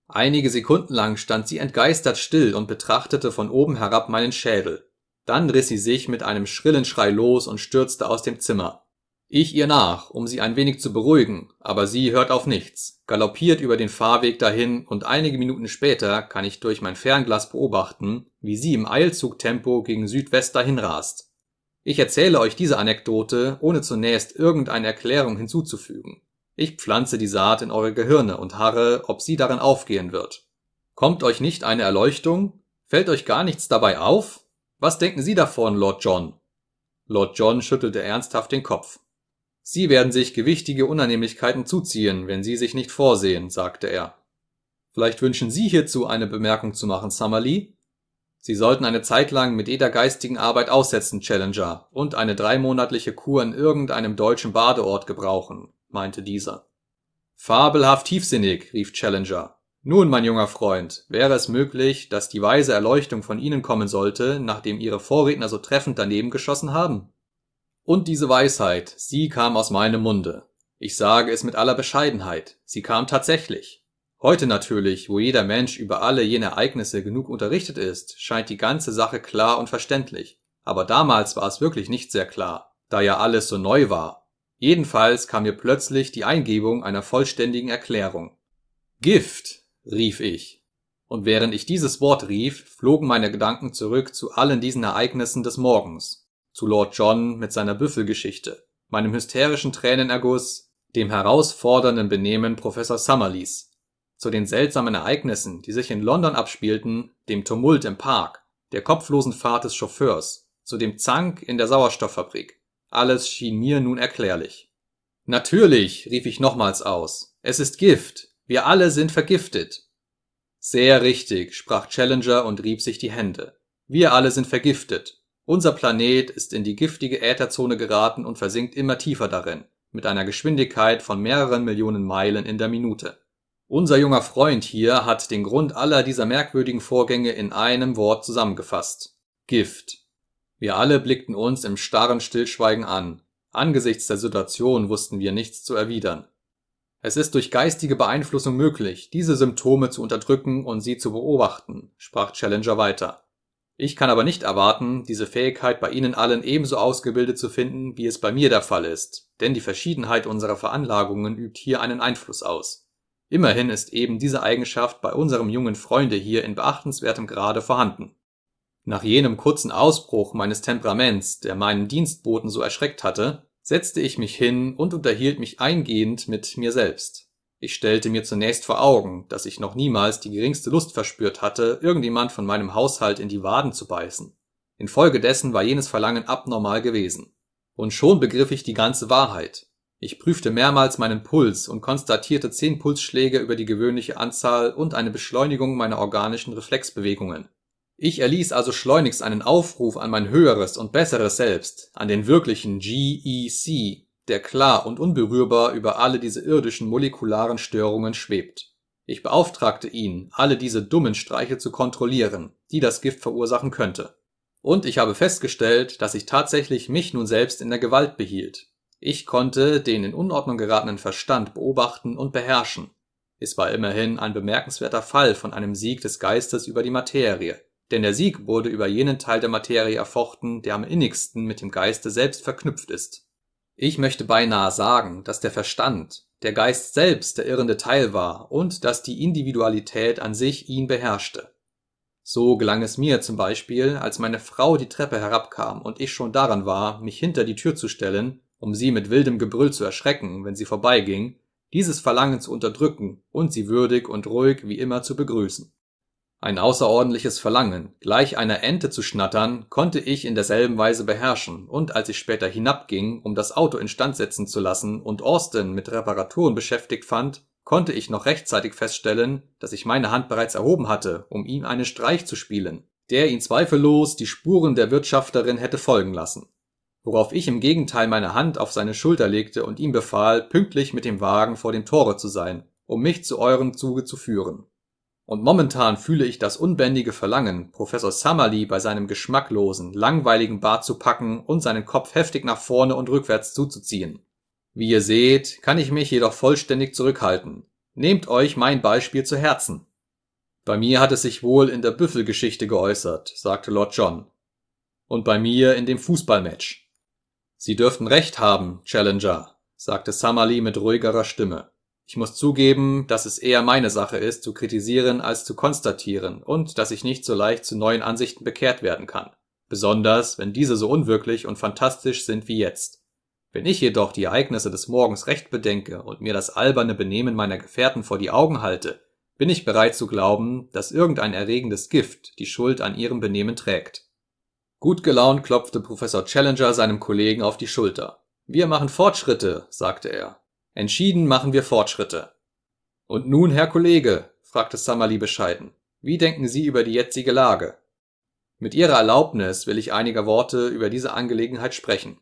Einige Sekunden lang stand sie entgeistert still und betrachtete von oben herab meinen Schädel. Dann riss sie sich mit einem schrillen Schrei los und stürzte aus dem Zimmer. Ich ihr nach, um sie ein wenig zu beruhigen, aber sie hört auf nichts, galoppiert über den Fahrweg dahin und einige Minuten später kann ich durch mein Fernglas beobachten, wie sie im Eilzugtempo gegen Südwest dahin rast. Ich erzähle euch diese Anekdote, ohne zunächst irgendeine Erklärung hinzuzufügen. Ich pflanze die Saat in eure Gehirne und harre, ob sie darin aufgehen wird. Kommt euch nicht eine Erleuchtung? Fällt euch gar nichts dabei auf? Was denken Sie davon, Lord John? Lord John schüttelte ernsthaft den Kopf. Sie werden sich gewichtige Unannehmlichkeiten zuziehen, wenn Sie sich nicht vorsehen, sagte er. Vielleicht wünschen Sie hierzu eine Bemerkung zu machen, Summerlee? Sie sollten eine Zeit lang mit jeder geistigen Arbeit aussetzen, Challenger, und eine dreimonatliche Kur in irgendeinem deutschen Badeort gebrauchen, meinte dieser. Fabelhaft tiefsinnig, rief Challenger. Nun, mein junger Freund, wäre es möglich, dass die weise Erleuchtung von Ihnen kommen sollte, nachdem Ihre Vorredner so treffend daneben geschossen haben? Und diese Weisheit, sie kam aus meinem Munde. Ich sage es mit aller Bescheidenheit, sie kam tatsächlich. Heute natürlich, wo jeder Mensch über alle jene Ereignisse genug unterrichtet ist, scheint die ganze Sache klar und verständlich. Aber damals war es wirklich nicht sehr klar, da ja alles so neu war. Jedenfalls kam mir plötzlich die Eingebung einer vollständigen Erklärung. Gift, rief ich. Und während ich dieses Wort rief, flogen meine Gedanken zurück zu allen diesen Ereignissen des Morgens zu Lord John mit seiner Büffelgeschichte, meinem hysterischen Tränenerguss, dem herausfordernden Benehmen Professor Summerlees, zu den seltsamen Ereignissen, die sich in London abspielten, dem Tumult im Park, der kopflosen Fahrt des Chauffeurs, zu dem Zank in der Sauerstofffabrik. Alles schien mir nun erklärlich. Natürlich, rief ich nochmals aus. Es ist Gift. Wir alle sind vergiftet. Sehr richtig, sprach Challenger und rieb sich die Hände. Wir alle sind vergiftet. Unser Planet ist in die giftige Ätherzone geraten und versinkt immer tiefer darin, mit einer Geschwindigkeit von mehreren Millionen Meilen in der Minute. Unser junger Freund hier hat den Grund aller dieser merkwürdigen Vorgänge in einem Wort zusammengefasst. Gift. Wir alle blickten uns im starren Stillschweigen an. Angesichts der Situation wussten wir nichts zu erwidern. Es ist durch geistige Beeinflussung möglich, diese Symptome zu unterdrücken und sie zu beobachten, sprach Challenger weiter. Ich kann aber nicht erwarten, diese Fähigkeit bei Ihnen allen ebenso ausgebildet zu finden, wie es bei mir der Fall ist, denn die Verschiedenheit unserer Veranlagungen übt hier einen Einfluss aus. Immerhin ist eben diese Eigenschaft bei unserem jungen Freunde hier in beachtenswertem Grade vorhanden. Nach jenem kurzen Ausbruch meines Temperaments, der meinen Dienstboten so erschreckt hatte, setzte ich mich hin und unterhielt mich eingehend mit mir selbst. Ich stellte mir zunächst vor Augen, dass ich noch niemals die geringste Lust verspürt hatte, irgendjemand von meinem Haushalt in die Waden zu beißen. Infolgedessen war jenes Verlangen abnormal gewesen. Und schon begriff ich die ganze Wahrheit. Ich prüfte mehrmals meinen Puls und konstatierte zehn Pulsschläge über die gewöhnliche Anzahl und eine Beschleunigung meiner organischen Reflexbewegungen. Ich erließ also schleunigst einen Aufruf an mein höheres und besseres Selbst, an den wirklichen GEC, der klar und unberührbar über alle diese irdischen molekularen Störungen schwebt. Ich beauftragte ihn, alle diese dummen Streiche zu kontrollieren, die das Gift verursachen könnte. Und ich habe festgestellt, dass ich tatsächlich mich nun selbst in der Gewalt behielt. Ich konnte den in Unordnung geratenen Verstand beobachten und beherrschen. Es war immerhin ein bemerkenswerter Fall von einem Sieg des Geistes über die Materie, denn der Sieg wurde über jenen Teil der Materie erfochten, der am innigsten mit dem Geiste selbst verknüpft ist. Ich möchte beinahe sagen, dass der Verstand, der Geist selbst der irrende Teil war und dass die Individualität an sich ihn beherrschte. So gelang es mir zum Beispiel, als meine Frau die Treppe herabkam und ich schon daran war, mich hinter die Tür zu stellen, um sie mit wildem Gebrüll zu erschrecken, wenn sie vorbeiging, dieses Verlangen zu unterdrücken und sie würdig und ruhig wie immer zu begrüßen. Ein außerordentliches Verlangen, gleich einer Ente zu schnattern, konnte ich in derselben Weise beherrschen, und als ich später hinabging, um das Auto instand setzen zu lassen und Austin mit Reparaturen beschäftigt fand, konnte ich noch rechtzeitig feststellen, dass ich meine Hand bereits erhoben hatte, um ihm einen Streich zu spielen, der ihn zweifellos die Spuren der Wirtschafterin hätte folgen lassen. Worauf ich im Gegenteil meine Hand auf seine Schulter legte und ihm befahl, pünktlich mit dem Wagen vor dem Tore zu sein, um mich zu eurem Zuge zu führen. Und momentan fühle ich das unbändige Verlangen, Professor Summerlee bei seinem geschmacklosen, langweiligen Bart zu packen und seinen Kopf heftig nach vorne und rückwärts zuzuziehen. Wie ihr seht, kann ich mich jedoch vollständig zurückhalten. Nehmt euch mein Beispiel zu Herzen. Bei mir hat es sich wohl in der Büffelgeschichte geäußert, sagte Lord John. Und bei mir in dem Fußballmatch. Sie dürften recht haben, Challenger, sagte Summerlee mit ruhigerer Stimme. Ich muss zugeben, dass es eher meine Sache ist, zu kritisieren als zu konstatieren und dass ich nicht so leicht zu neuen Ansichten bekehrt werden kann. Besonders, wenn diese so unwirklich und fantastisch sind wie jetzt. Wenn ich jedoch die Ereignisse des Morgens recht bedenke und mir das alberne Benehmen meiner Gefährten vor die Augen halte, bin ich bereit zu glauben, dass irgendein erregendes Gift die Schuld an ihrem Benehmen trägt. Gut gelaunt klopfte Professor Challenger seinem Kollegen auf die Schulter. Wir machen Fortschritte, sagte er. Entschieden machen wir Fortschritte. Und nun, Herr Kollege, fragte Summerlee bescheiden, wie denken Sie über die jetzige Lage? Mit Ihrer Erlaubnis will ich einige Worte über diese Angelegenheit sprechen.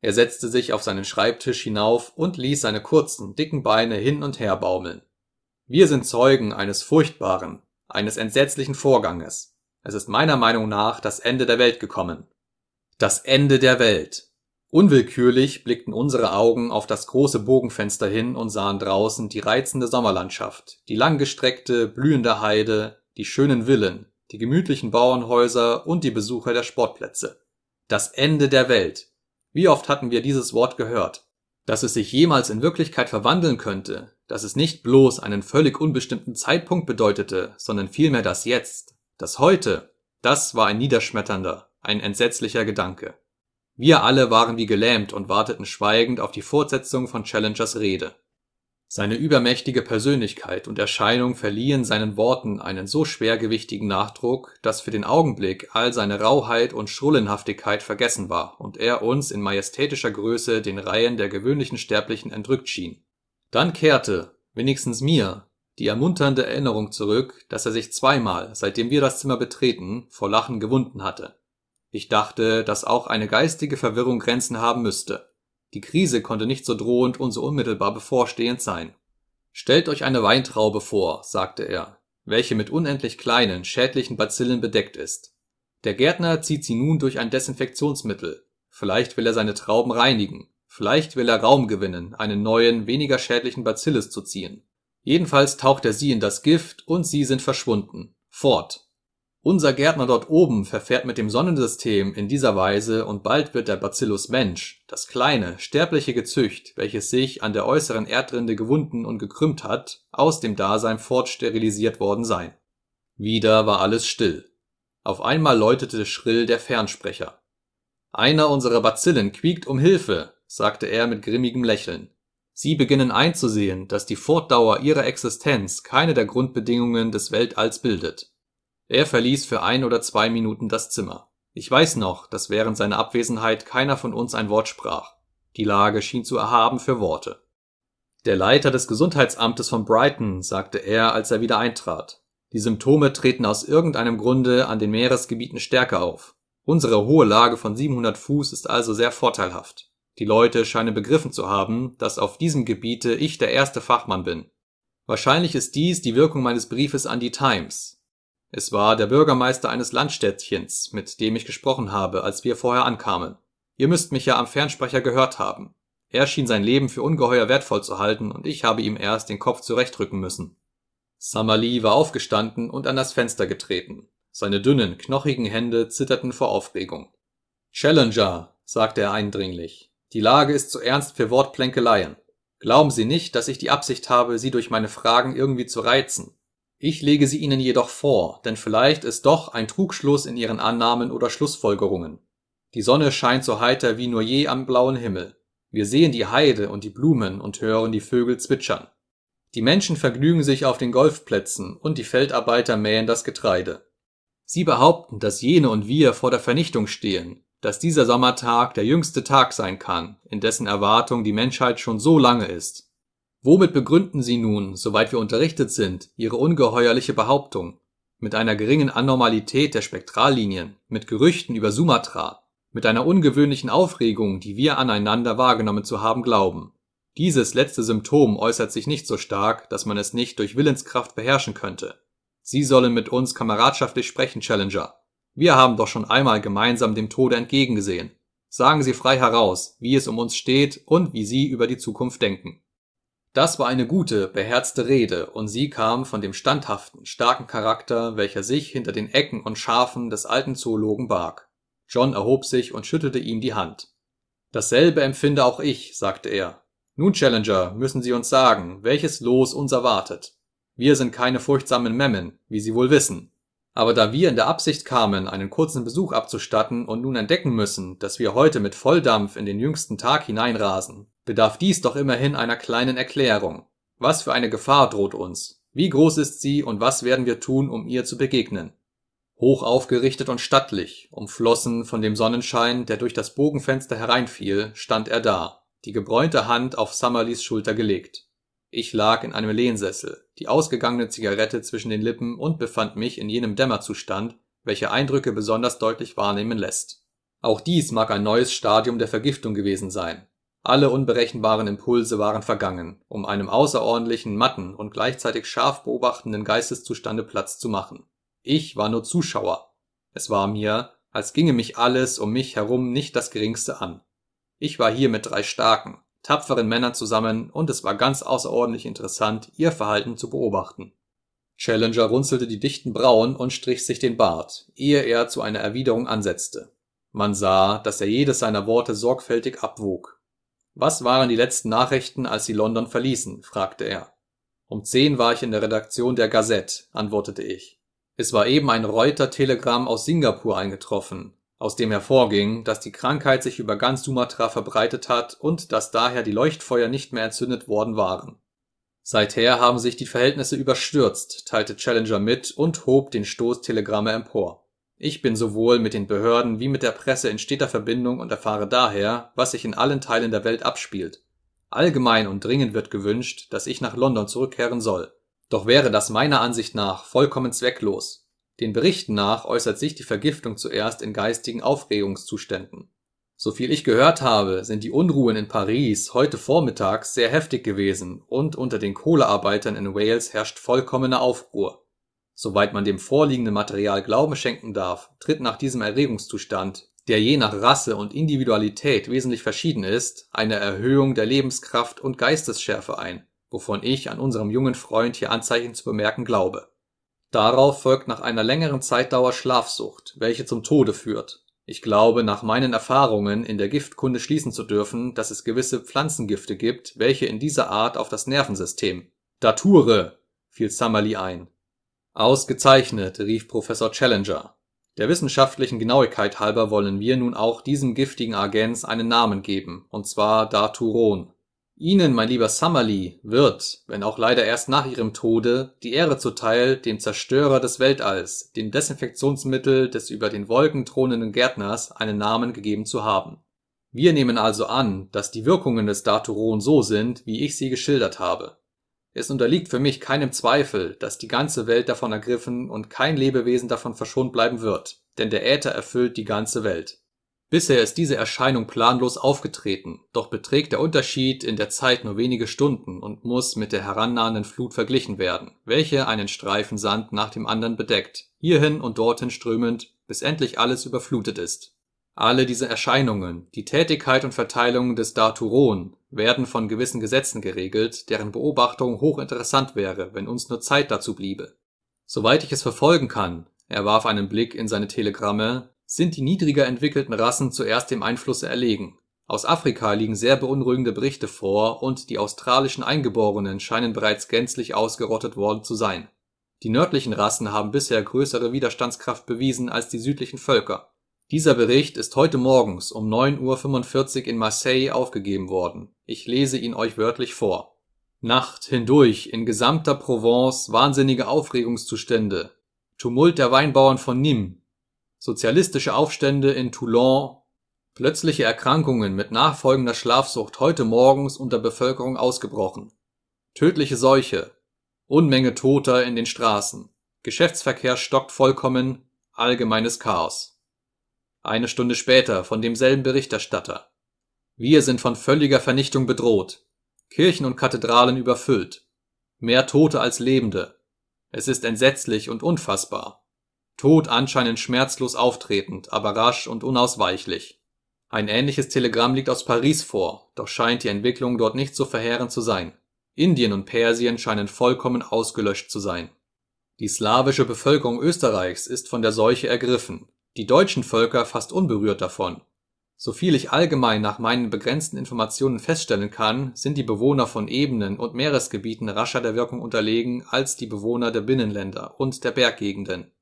Er setzte sich auf seinen Schreibtisch hinauf und ließ seine kurzen, dicken Beine hin und her baumeln. Wir sind Zeugen eines furchtbaren, eines entsetzlichen Vorganges. Es ist meiner Meinung nach das Ende der Welt gekommen. Das Ende der Welt. Unwillkürlich blickten unsere Augen auf das große Bogenfenster hin und sahen draußen die reizende Sommerlandschaft, die langgestreckte, blühende Heide, die schönen Villen, die gemütlichen Bauernhäuser und die Besucher der Sportplätze. Das Ende der Welt. Wie oft hatten wir dieses Wort gehört? Dass es sich jemals in Wirklichkeit verwandeln könnte, dass es nicht bloß einen völlig unbestimmten Zeitpunkt bedeutete, sondern vielmehr das Jetzt, das Heute, das war ein niederschmetternder, ein entsetzlicher Gedanke. Wir alle waren wie gelähmt und warteten schweigend auf die Fortsetzung von Challengers Rede. Seine übermächtige Persönlichkeit und Erscheinung verliehen seinen Worten einen so schwergewichtigen Nachdruck, dass für den Augenblick all seine Rauheit und Schrullenhaftigkeit vergessen war und er uns in majestätischer Größe den Reihen der gewöhnlichen Sterblichen entrückt schien. Dann kehrte, wenigstens mir, die ermunternde Erinnerung zurück, dass er sich zweimal, seitdem wir das Zimmer betreten, vor Lachen gewunden hatte. Ich dachte, dass auch eine geistige Verwirrung Grenzen haben müsste. Die Krise konnte nicht so drohend und so unmittelbar bevorstehend sein. Stellt euch eine Weintraube vor, sagte er, welche mit unendlich kleinen, schädlichen Bazillen bedeckt ist. Der Gärtner zieht sie nun durch ein Desinfektionsmittel. Vielleicht will er seine Trauben reinigen. Vielleicht will er Raum gewinnen, einen neuen, weniger schädlichen Bacillus zu ziehen. Jedenfalls taucht er sie in das Gift und sie sind verschwunden. Fort. Unser Gärtner dort oben verfährt mit dem Sonnensystem in dieser Weise und bald wird der Bacillus Mensch, das kleine, sterbliche Gezücht, welches sich an der äußeren Erdrinde gewunden und gekrümmt hat, aus dem Dasein fortsterilisiert worden sein. Wieder war alles still. Auf einmal läutete schrill der Fernsprecher. Einer unserer Bazillen quiekt um Hilfe, sagte er mit grimmigem Lächeln. Sie beginnen einzusehen, dass die Fortdauer ihrer Existenz keine der Grundbedingungen des Weltalls bildet. Er verließ für ein oder zwei Minuten das Zimmer. Ich weiß noch, dass während seiner Abwesenheit keiner von uns ein Wort sprach. Die Lage schien zu erhaben für Worte. Der Leiter des Gesundheitsamtes von Brighton, sagte er, als er wieder eintrat. Die Symptome treten aus irgendeinem Grunde an den Meeresgebieten stärker auf. Unsere hohe Lage von 700 Fuß ist also sehr vorteilhaft. Die Leute scheinen begriffen zu haben, dass auf diesem Gebiete ich der erste Fachmann bin. Wahrscheinlich ist dies die Wirkung meines Briefes an die Times, es war der Bürgermeister eines Landstädtchens, mit dem ich gesprochen habe, als wir vorher ankamen. Ihr müsst mich ja am Fernsprecher gehört haben. Er schien sein Leben für ungeheuer wertvoll zu halten, und ich habe ihm erst den Kopf zurechtrücken müssen. Summerlee war aufgestanden und an das Fenster getreten. Seine dünnen, knochigen Hände zitterten vor Aufregung. Challenger, sagte er eindringlich, die Lage ist zu ernst für Wortplänkeleien. Glauben Sie nicht, dass ich die Absicht habe, Sie durch meine Fragen irgendwie zu reizen. Ich lege sie Ihnen jedoch vor, denn vielleicht ist doch ein Trugschluss in Ihren Annahmen oder Schlussfolgerungen. Die Sonne scheint so heiter wie nur je am blauen Himmel. Wir sehen die Heide und die Blumen und hören die Vögel zwitschern. Die Menschen vergnügen sich auf den Golfplätzen und die Feldarbeiter mähen das Getreide. Sie behaupten, dass jene und wir vor der Vernichtung stehen, dass dieser Sommertag der jüngste Tag sein kann, in dessen Erwartung die Menschheit schon so lange ist. Womit begründen Sie nun, soweit wir unterrichtet sind, Ihre ungeheuerliche Behauptung? Mit einer geringen Anormalität der Spektrallinien, mit Gerüchten über Sumatra, mit einer ungewöhnlichen Aufregung, die wir aneinander wahrgenommen zu haben glauben. Dieses letzte Symptom äußert sich nicht so stark, dass man es nicht durch Willenskraft beherrschen könnte. Sie sollen mit uns kameradschaftlich sprechen, Challenger. Wir haben doch schon einmal gemeinsam dem Tode entgegengesehen. Sagen Sie frei heraus, wie es um uns steht und wie Sie über die Zukunft denken. Das war eine gute, beherzte Rede, und sie kam von dem standhaften, starken Charakter, welcher sich hinter den Ecken und Schafen des alten Zoologen barg. John erhob sich und schüttelte ihm die Hand. Dasselbe empfinde auch ich, sagte er. Nun, Challenger, müssen Sie uns sagen, welches Los uns erwartet. Wir sind keine furchtsamen Memmen, wie Sie wohl wissen. Aber da wir in der Absicht kamen, einen kurzen Besuch abzustatten und nun entdecken müssen, dass wir heute mit Volldampf in den jüngsten Tag hineinrasen, bedarf dies doch immerhin einer kleinen Erklärung. Was für eine Gefahr droht uns? Wie groß ist sie und was werden wir tun, um ihr zu begegnen? Hoch aufgerichtet und stattlich, umflossen von dem Sonnenschein, der durch das Bogenfenster hereinfiel, stand er da, die gebräunte Hand auf Summerlees Schulter gelegt. Ich lag in einem Lehnsessel, die ausgegangene Zigarette zwischen den Lippen und befand mich in jenem Dämmerzustand, welcher Eindrücke besonders deutlich wahrnehmen lässt. Auch dies mag ein neues Stadium der Vergiftung gewesen sein. Alle unberechenbaren Impulse waren vergangen, um einem außerordentlichen, matten und gleichzeitig scharf beobachtenden Geisteszustande Platz zu machen. Ich war nur Zuschauer. Es war mir, als ginge mich alles um mich herum nicht das geringste an. Ich war hier mit drei starken, tapferen Männern zusammen und es war ganz außerordentlich interessant, ihr Verhalten zu beobachten. Challenger runzelte die dichten Brauen und strich sich den Bart, ehe er zu einer Erwiderung ansetzte. Man sah, dass er jedes seiner Worte sorgfältig abwog. Was waren die letzten Nachrichten, als Sie London verließen? fragte er. Um zehn war ich in der Redaktion der Gazette, antwortete ich. Es war eben ein Reuter-Telegramm aus Singapur eingetroffen, aus dem hervorging, dass die Krankheit sich über ganz Sumatra verbreitet hat und dass daher die Leuchtfeuer nicht mehr entzündet worden waren. Seither haben sich die Verhältnisse überstürzt, teilte Challenger mit und hob den Stoß Telegramme empor. Ich bin sowohl mit den Behörden wie mit der Presse in steter Verbindung und erfahre daher, was sich in allen Teilen der Welt abspielt. Allgemein und dringend wird gewünscht, dass ich nach London zurückkehren soll. Doch wäre das meiner Ansicht nach vollkommen zwecklos. Den Berichten nach äußert sich die Vergiftung zuerst in geistigen Aufregungszuständen. Soviel ich gehört habe, sind die Unruhen in Paris heute vormittags sehr heftig gewesen und unter den Kohlearbeitern in Wales herrscht vollkommene Aufruhr. Soweit man dem vorliegenden Material Glauben schenken darf, tritt nach diesem Erregungszustand, der je nach Rasse und Individualität wesentlich verschieden ist, eine Erhöhung der Lebenskraft und Geistesschärfe ein, wovon ich an unserem jungen Freund hier Anzeichen zu bemerken glaube. Darauf folgt nach einer längeren Zeitdauer Schlafsucht, welche zum Tode führt ich glaube, nach meinen Erfahrungen in der Giftkunde schließen zu dürfen, dass es gewisse Pflanzengifte gibt, welche in dieser Art auf das Nervensystem Dature, fiel Summerlee ein. Ausgezeichnet, rief Professor Challenger. Der wissenschaftlichen Genauigkeit halber wollen wir nun auch diesem giftigen Agens einen Namen geben, und zwar Daturon Ihnen, mein lieber Summerlee, wird, wenn auch leider erst nach Ihrem Tode, die Ehre zuteil, dem Zerstörer des Weltalls, dem Desinfektionsmittel des über den Wolken thronenden Gärtners, einen Namen gegeben zu haben. Wir nehmen also an, dass die Wirkungen des Daturon so sind, wie ich sie geschildert habe. Es unterliegt für mich keinem Zweifel, dass die ganze Welt davon ergriffen und kein Lebewesen davon verschont bleiben wird, denn der Äther erfüllt die ganze Welt Bisher ist diese Erscheinung planlos aufgetreten, doch beträgt der Unterschied in der Zeit nur wenige Stunden und muss mit der herannahenden Flut verglichen werden, welche einen Streifen Sand nach dem anderen bedeckt, hierhin und dorthin strömend, bis endlich alles überflutet ist. Alle diese Erscheinungen, die Tätigkeit und Verteilung des Daturon, werden von gewissen Gesetzen geregelt, deren Beobachtung hochinteressant wäre, wenn uns nur Zeit dazu bliebe. Soweit ich es verfolgen kann, er warf einen Blick in seine Telegramme, sind die niedriger entwickelten Rassen zuerst dem Einflusse erlegen. Aus Afrika liegen sehr beunruhigende Berichte vor und die australischen Eingeborenen scheinen bereits gänzlich ausgerottet worden zu sein. Die nördlichen Rassen haben bisher größere Widerstandskraft bewiesen als die südlichen Völker. Dieser Bericht ist heute morgens um 9.45 Uhr in Marseille aufgegeben worden. Ich lese ihn euch wörtlich vor. Nacht hindurch in gesamter Provence wahnsinnige Aufregungszustände. Tumult der Weinbauern von Nîmes, Sozialistische Aufstände in Toulon, plötzliche Erkrankungen mit nachfolgender Schlafsucht heute morgens unter Bevölkerung ausgebrochen, tödliche Seuche, Unmenge Toter in den Straßen, Geschäftsverkehr stockt vollkommen, allgemeines Chaos. Eine Stunde später von demselben Berichterstatter. Wir sind von völliger Vernichtung bedroht. Kirchen und Kathedralen überfüllt. Mehr Tote als Lebende. Es ist entsetzlich und unfassbar. Tod anscheinend schmerzlos auftretend, aber rasch und unausweichlich. Ein ähnliches Telegramm liegt aus Paris vor, doch scheint die Entwicklung dort nicht so verheerend zu sein. Indien und Persien scheinen vollkommen ausgelöscht zu sein. Die slawische Bevölkerung Österreichs ist von der Seuche ergriffen, die deutschen Völker fast unberührt davon. Soviel ich allgemein nach meinen begrenzten Informationen feststellen kann, sind die Bewohner von Ebenen und Meeresgebieten rascher der Wirkung unterlegen als die Bewohner der Binnenländer und der Berggegenden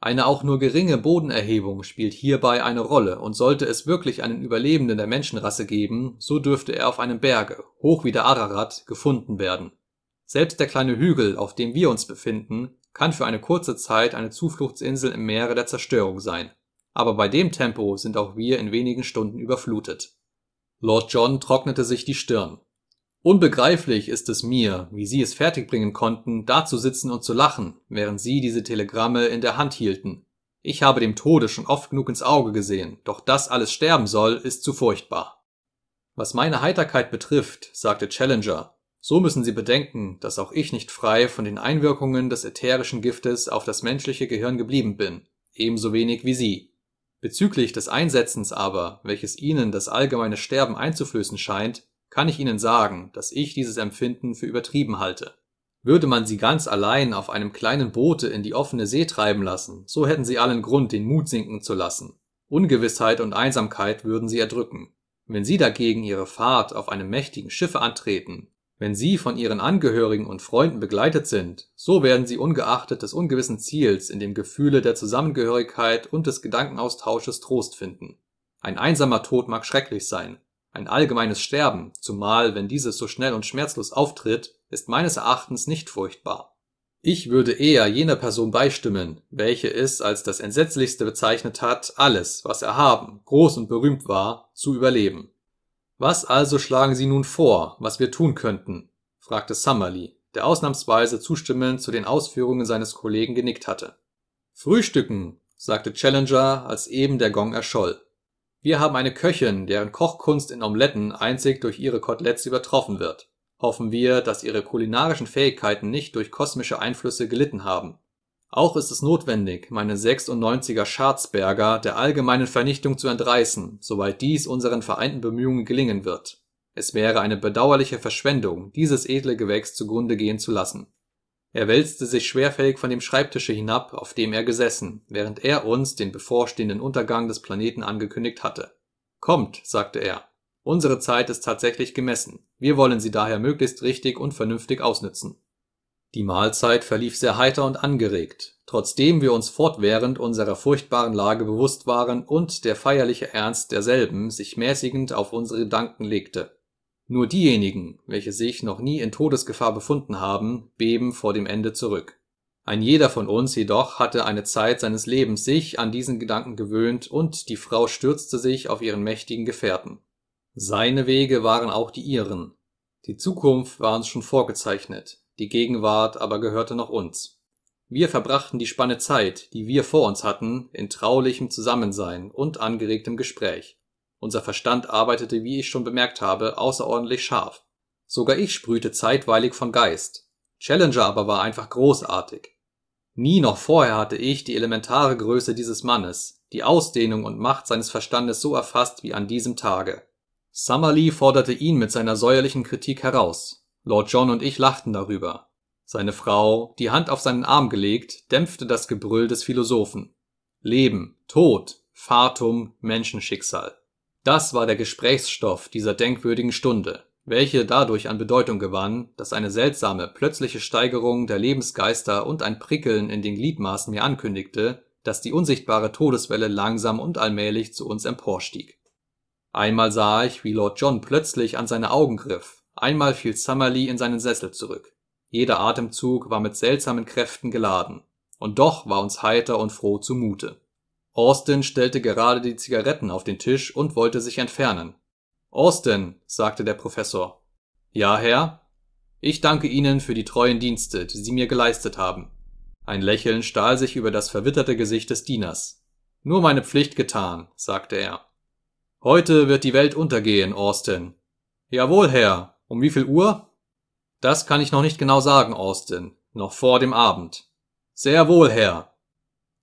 eine auch nur geringe Bodenerhebung spielt hierbei eine Rolle und sollte es wirklich einen Überlebenden der Menschenrasse geben, so dürfte er auf einem Berge, hoch wie der Ararat, gefunden werden. Selbst der kleine Hügel, auf dem wir uns befinden, kann für eine kurze Zeit eine Zufluchtsinsel im Meere der Zerstörung sein. Aber bei dem Tempo sind auch wir in wenigen Stunden überflutet. Lord John trocknete sich die Stirn. Unbegreiflich ist es mir, wie Sie es fertigbringen konnten, da zu sitzen und zu lachen, während Sie diese Telegramme in der Hand hielten. Ich habe dem Tode schon oft genug ins Auge gesehen, doch dass alles sterben soll, ist zu furchtbar. Was meine Heiterkeit betrifft, sagte Challenger, so müssen Sie bedenken, dass auch ich nicht frei von den Einwirkungen des ätherischen Giftes auf das menschliche Gehirn geblieben bin, ebenso wenig wie Sie. Bezüglich des Einsetzens aber, welches Ihnen das allgemeine Sterben einzuflößen scheint, kann ich Ihnen sagen, dass ich dieses Empfinden für übertrieben halte. Würde man sie ganz allein auf einem kleinen Boote in die offene See treiben lassen, so hätten sie allen Grund, den Mut sinken zu lassen. Ungewissheit und Einsamkeit würden sie erdrücken. Wenn sie dagegen ihre Fahrt auf einem mächtigen Schiffe antreten, wenn sie von ihren Angehörigen und Freunden begleitet sind, so werden sie ungeachtet des ungewissen Ziels in dem Gefühle der Zusammengehörigkeit und des Gedankenaustausches Trost finden. Ein einsamer Tod mag schrecklich sein, ein allgemeines Sterben, zumal wenn dieses so schnell und schmerzlos auftritt, ist meines Erachtens nicht furchtbar. Ich würde eher jener Person beistimmen, welche es als das Entsetzlichste bezeichnet hat, alles, was erhaben, groß und berühmt war, zu überleben. Was also schlagen Sie nun vor, was wir tun könnten? fragte Summerlee, der ausnahmsweise zustimmend zu den Ausführungen seines Kollegen genickt hatte. Frühstücken, sagte Challenger, als eben der Gong erscholl. Wir haben eine Köchin, deren Kochkunst in Omeletten einzig durch ihre Koteletts übertroffen wird. Hoffen wir, dass ihre kulinarischen Fähigkeiten nicht durch kosmische Einflüsse gelitten haben. Auch ist es notwendig, meine 96er Scharzberger der allgemeinen Vernichtung zu entreißen, soweit dies unseren vereinten Bemühungen gelingen wird. Es wäre eine bedauerliche Verschwendung, dieses edle Gewächs zugrunde gehen zu lassen. Er wälzte sich schwerfällig von dem Schreibtische hinab, auf dem er gesessen, während er uns den bevorstehenden Untergang des Planeten angekündigt hatte. Kommt, sagte er. Unsere Zeit ist tatsächlich gemessen. Wir wollen sie daher möglichst richtig und vernünftig ausnützen. Die Mahlzeit verlief sehr heiter und angeregt, trotzdem wir uns fortwährend unserer furchtbaren Lage bewusst waren und der feierliche Ernst derselben sich mäßigend auf unsere Gedanken legte. Nur diejenigen, welche sich noch nie in Todesgefahr befunden haben, beben vor dem Ende zurück. Ein jeder von uns jedoch hatte eine Zeit seines Lebens sich an diesen Gedanken gewöhnt und die Frau stürzte sich auf ihren mächtigen Gefährten. Seine Wege waren auch die ihren. Die Zukunft war uns schon vorgezeichnet, die Gegenwart aber gehörte noch uns. Wir verbrachten die Spanne Zeit, die wir vor uns hatten, in traulichem Zusammensein und angeregtem Gespräch. Unser Verstand arbeitete, wie ich schon bemerkt habe, außerordentlich scharf. Sogar ich sprühte zeitweilig von Geist. Challenger aber war einfach großartig. Nie noch vorher hatte ich die elementare Größe dieses Mannes, die Ausdehnung und Macht seines Verstandes so erfasst wie an diesem Tage. Summerlee forderte ihn mit seiner säuerlichen Kritik heraus. Lord John und ich lachten darüber. Seine Frau, die Hand auf seinen Arm gelegt, dämpfte das Gebrüll des Philosophen. Leben, Tod, Fatum, Menschenschicksal. Das war der Gesprächsstoff dieser denkwürdigen Stunde, welche dadurch an Bedeutung gewann, dass eine seltsame, plötzliche Steigerung der Lebensgeister und ein Prickeln in den Gliedmaßen mir ankündigte, dass die unsichtbare Todeswelle langsam und allmählich zu uns emporstieg. Einmal sah ich, wie Lord John plötzlich an seine Augen griff, einmal fiel Summerlee in seinen Sessel zurück. Jeder Atemzug war mit seltsamen Kräften geladen, und doch war uns heiter und froh zumute. Austin stellte gerade die Zigaretten auf den Tisch und wollte sich entfernen. Austin, sagte der Professor. Ja, Herr? Ich danke Ihnen für die treuen Dienste, die Sie mir geleistet haben. Ein Lächeln stahl sich über das verwitterte Gesicht des Dieners. Nur meine Pflicht getan, sagte er. Heute wird die Welt untergehen, Austin. Jawohl, Herr. Um wie viel Uhr? Das kann ich noch nicht genau sagen, Austin. Noch vor dem Abend. Sehr wohl, Herr.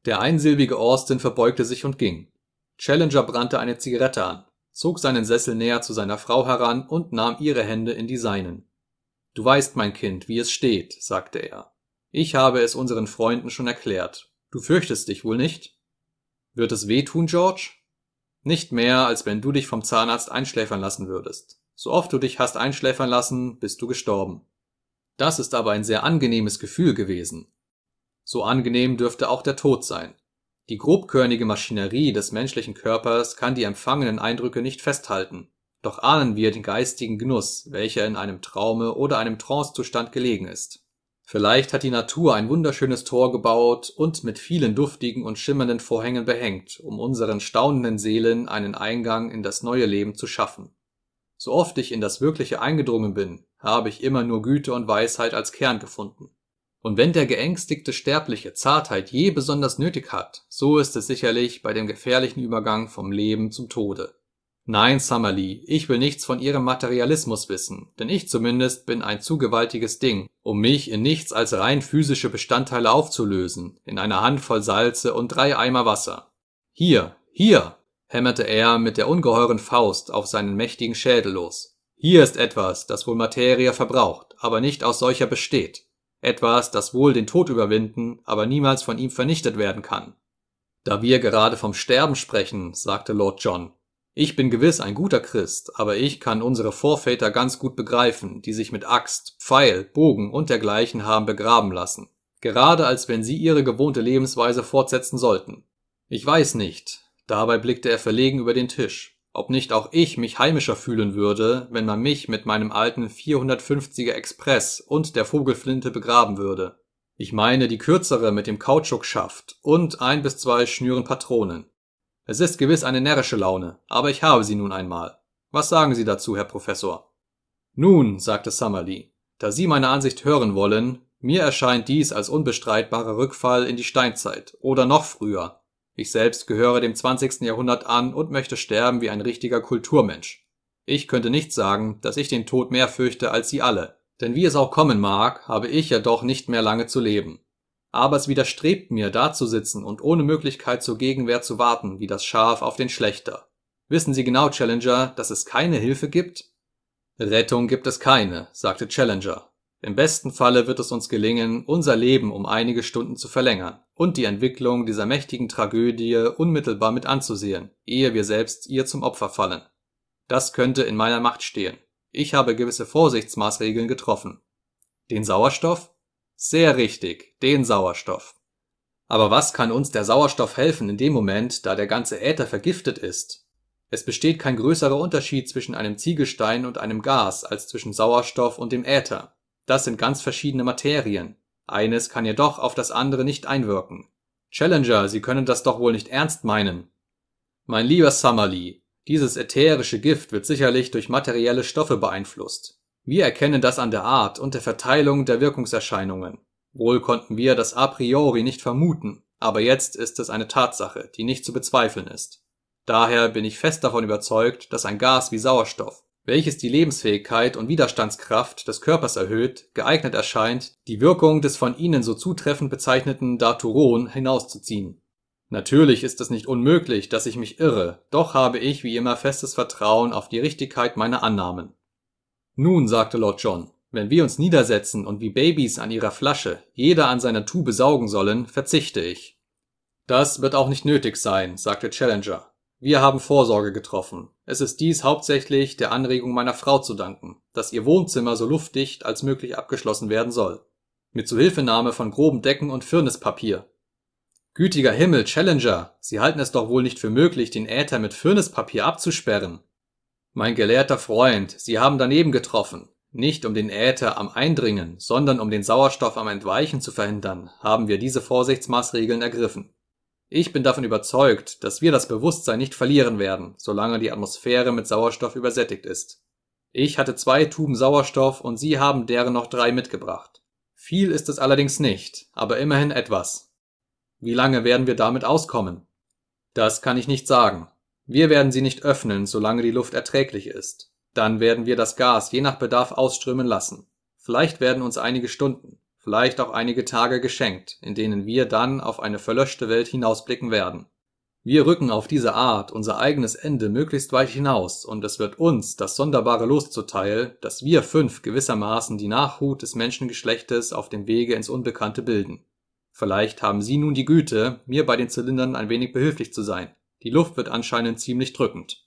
Der einsilbige Austin verbeugte sich und ging. Challenger brannte eine Zigarette an, zog seinen Sessel näher zu seiner Frau heran und nahm ihre Hände in die seinen. Du weißt, mein Kind, wie es steht, sagte er. Ich habe es unseren Freunden schon erklärt. Du fürchtest dich wohl nicht? Wird es weh tun, George? Nicht mehr, als wenn du dich vom Zahnarzt einschläfern lassen würdest. So oft du dich hast einschläfern lassen, bist du gestorben. Das ist aber ein sehr angenehmes Gefühl gewesen. So angenehm dürfte auch der Tod sein. Die grobkörnige Maschinerie des menschlichen Körpers kann die empfangenen Eindrücke nicht festhalten, doch ahnen wir den geistigen Genuss, welcher in einem Traume oder einem Trancezustand gelegen ist. Vielleicht hat die Natur ein wunderschönes Tor gebaut und mit vielen duftigen und schimmernden Vorhängen behängt, um unseren staunenden Seelen einen Eingang in das neue Leben zu schaffen. So oft ich in das Wirkliche eingedrungen bin, habe ich immer nur Güte und Weisheit als Kern gefunden. Und wenn der geängstigte Sterbliche Zartheit je besonders nötig hat, so ist es sicherlich bei dem gefährlichen Übergang vom Leben zum Tode. Nein, Summerlee, ich will nichts von Ihrem Materialismus wissen, denn ich zumindest bin ein zu gewaltiges Ding, um mich in nichts als rein physische Bestandteile aufzulösen, in einer Handvoll Salze und drei Eimer Wasser. Hier, hier, hämmerte er mit der ungeheuren Faust auf seinen mächtigen Schädel los. Hier ist etwas, das wohl Materie verbraucht, aber nicht aus solcher besteht. Etwas, das wohl den Tod überwinden, aber niemals von ihm vernichtet werden kann. Da wir gerade vom Sterben sprechen, sagte Lord John, ich bin gewiss ein guter Christ, aber ich kann unsere Vorväter ganz gut begreifen, die sich mit Axt, Pfeil, Bogen und dergleichen haben begraben lassen, gerade als wenn sie ihre gewohnte Lebensweise fortsetzen sollten. Ich weiß nicht, dabei blickte er verlegen über den Tisch, ob nicht auch ich mich heimischer fühlen würde, wenn man mich mit meinem alten 450er Express und der Vogelflinte begraben würde. Ich meine die kürzere mit dem Kautschukschaft und ein bis zwei Schnüren Patronen. Es ist gewiss eine närrische Laune, aber ich habe sie nun einmal. Was sagen Sie dazu, Herr Professor? Nun, sagte Summerlee, da Sie meine Ansicht hören wollen, mir erscheint dies als unbestreitbarer Rückfall in die Steinzeit oder noch früher. Ich selbst gehöre dem 20. Jahrhundert an und möchte sterben wie ein richtiger Kulturmensch. Ich könnte nicht sagen, dass ich den Tod mehr fürchte als Sie alle, denn wie es auch kommen mag, habe ich ja doch nicht mehr lange zu leben aber es widerstrebt mir, dazusitzen und ohne Möglichkeit zur Gegenwehr zu warten, wie das Schaf auf den Schlechter. Wissen Sie genau, Challenger, dass es keine Hilfe gibt? Rettung gibt es keine, sagte Challenger. Im besten Falle wird es uns gelingen, unser Leben um einige Stunden zu verlängern und die Entwicklung dieser mächtigen Tragödie unmittelbar mit anzusehen, ehe wir selbst ihr zum Opfer fallen. Das könnte in meiner Macht stehen. Ich habe gewisse Vorsichtsmaßregeln getroffen. Den Sauerstoff? Sehr richtig, den Sauerstoff. Aber was kann uns der Sauerstoff helfen in dem Moment, da der ganze Äther vergiftet ist? Es besteht kein größerer Unterschied zwischen einem Ziegelstein und einem Gas als zwischen Sauerstoff und dem Äther. Das sind ganz verschiedene Materien. Eines kann jedoch auf das andere nicht einwirken. Challenger, Sie können das doch wohl nicht ernst meinen. Mein lieber Summerlee, dieses ätherische Gift wird sicherlich durch materielle Stoffe beeinflusst. Wir erkennen das an der Art und der Verteilung der Wirkungserscheinungen. Wohl konnten wir das a priori nicht vermuten, aber jetzt ist es eine Tatsache, die nicht zu bezweifeln ist. Daher bin ich fest davon überzeugt, dass ein Gas wie Sauerstoff, welches die Lebensfähigkeit und Widerstandskraft des Körpers erhöht, geeignet erscheint, die Wirkung des von Ihnen so zutreffend bezeichneten Daturon hinauszuziehen. Natürlich ist es nicht unmöglich, dass ich mich irre, doch habe ich wie immer festes Vertrauen auf die Richtigkeit meiner Annahmen. Nun, sagte Lord John, wenn wir uns niedersetzen und wie Babys an ihrer Flasche, jeder an seiner Tube saugen sollen, verzichte ich. Das wird auch nicht nötig sein, sagte Challenger. Wir haben Vorsorge getroffen. Es ist dies hauptsächlich der Anregung meiner Frau zu danken, dass ihr Wohnzimmer so luftdicht als möglich abgeschlossen werden soll. Mit Zuhilfenahme von groben Decken und Firnispapier. Gütiger Himmel, Challenger, Sie halten es doch wohl nicht für möglich, den Äther mit Firnispapier abzusperren. Mein gelehrter Freund, Sie haben daneben getroffen. Nicht um den Äther am Eindringen, sondern um den Sauerstoff am Entweichen zu verhindern, haben wir diese Vorsichtsmaßregeln ergriffen. Ich bin davon überzeugt, dass wir das Bewusstsein nicht verlieren werden, solange die Atmosphäre mit Sauerstoff übersättigt ist. Ich hatte zwei Tuben Sauerstoff und Sie haben deren noch drei mitgebracht. Viel ist es allerdings nicht, aber immerhin etwas. Wie lange werden wir damit auskommen? Das kann ich nicht sagen. Wir werden sie nicht öffnen, solange die Luft erträglich ist. Dann werden wir das Gas je nach Bedarf ausströmen lassen. Vielleicht werden uns einige Stunden, vielleicht auch einige Tage geschenkt, in denen wir dann auf eine verlöschte Welt hinausblicken werden. Wir rücken auf diese Art unser eigenes Ende möglichst weit hinaus, und es wird uns das sonderbare Los zuteil, dass wir fünf gewissermaßen die Nachhut des Menschengeschlechtes auf dem Wege ins Unbekannte bilden. Vielleicht haben Sie nun die Güte, mir bei den Zylindern ein wenig behilflich zu sein. Die Luft wird anscheinend ziemlich drückend.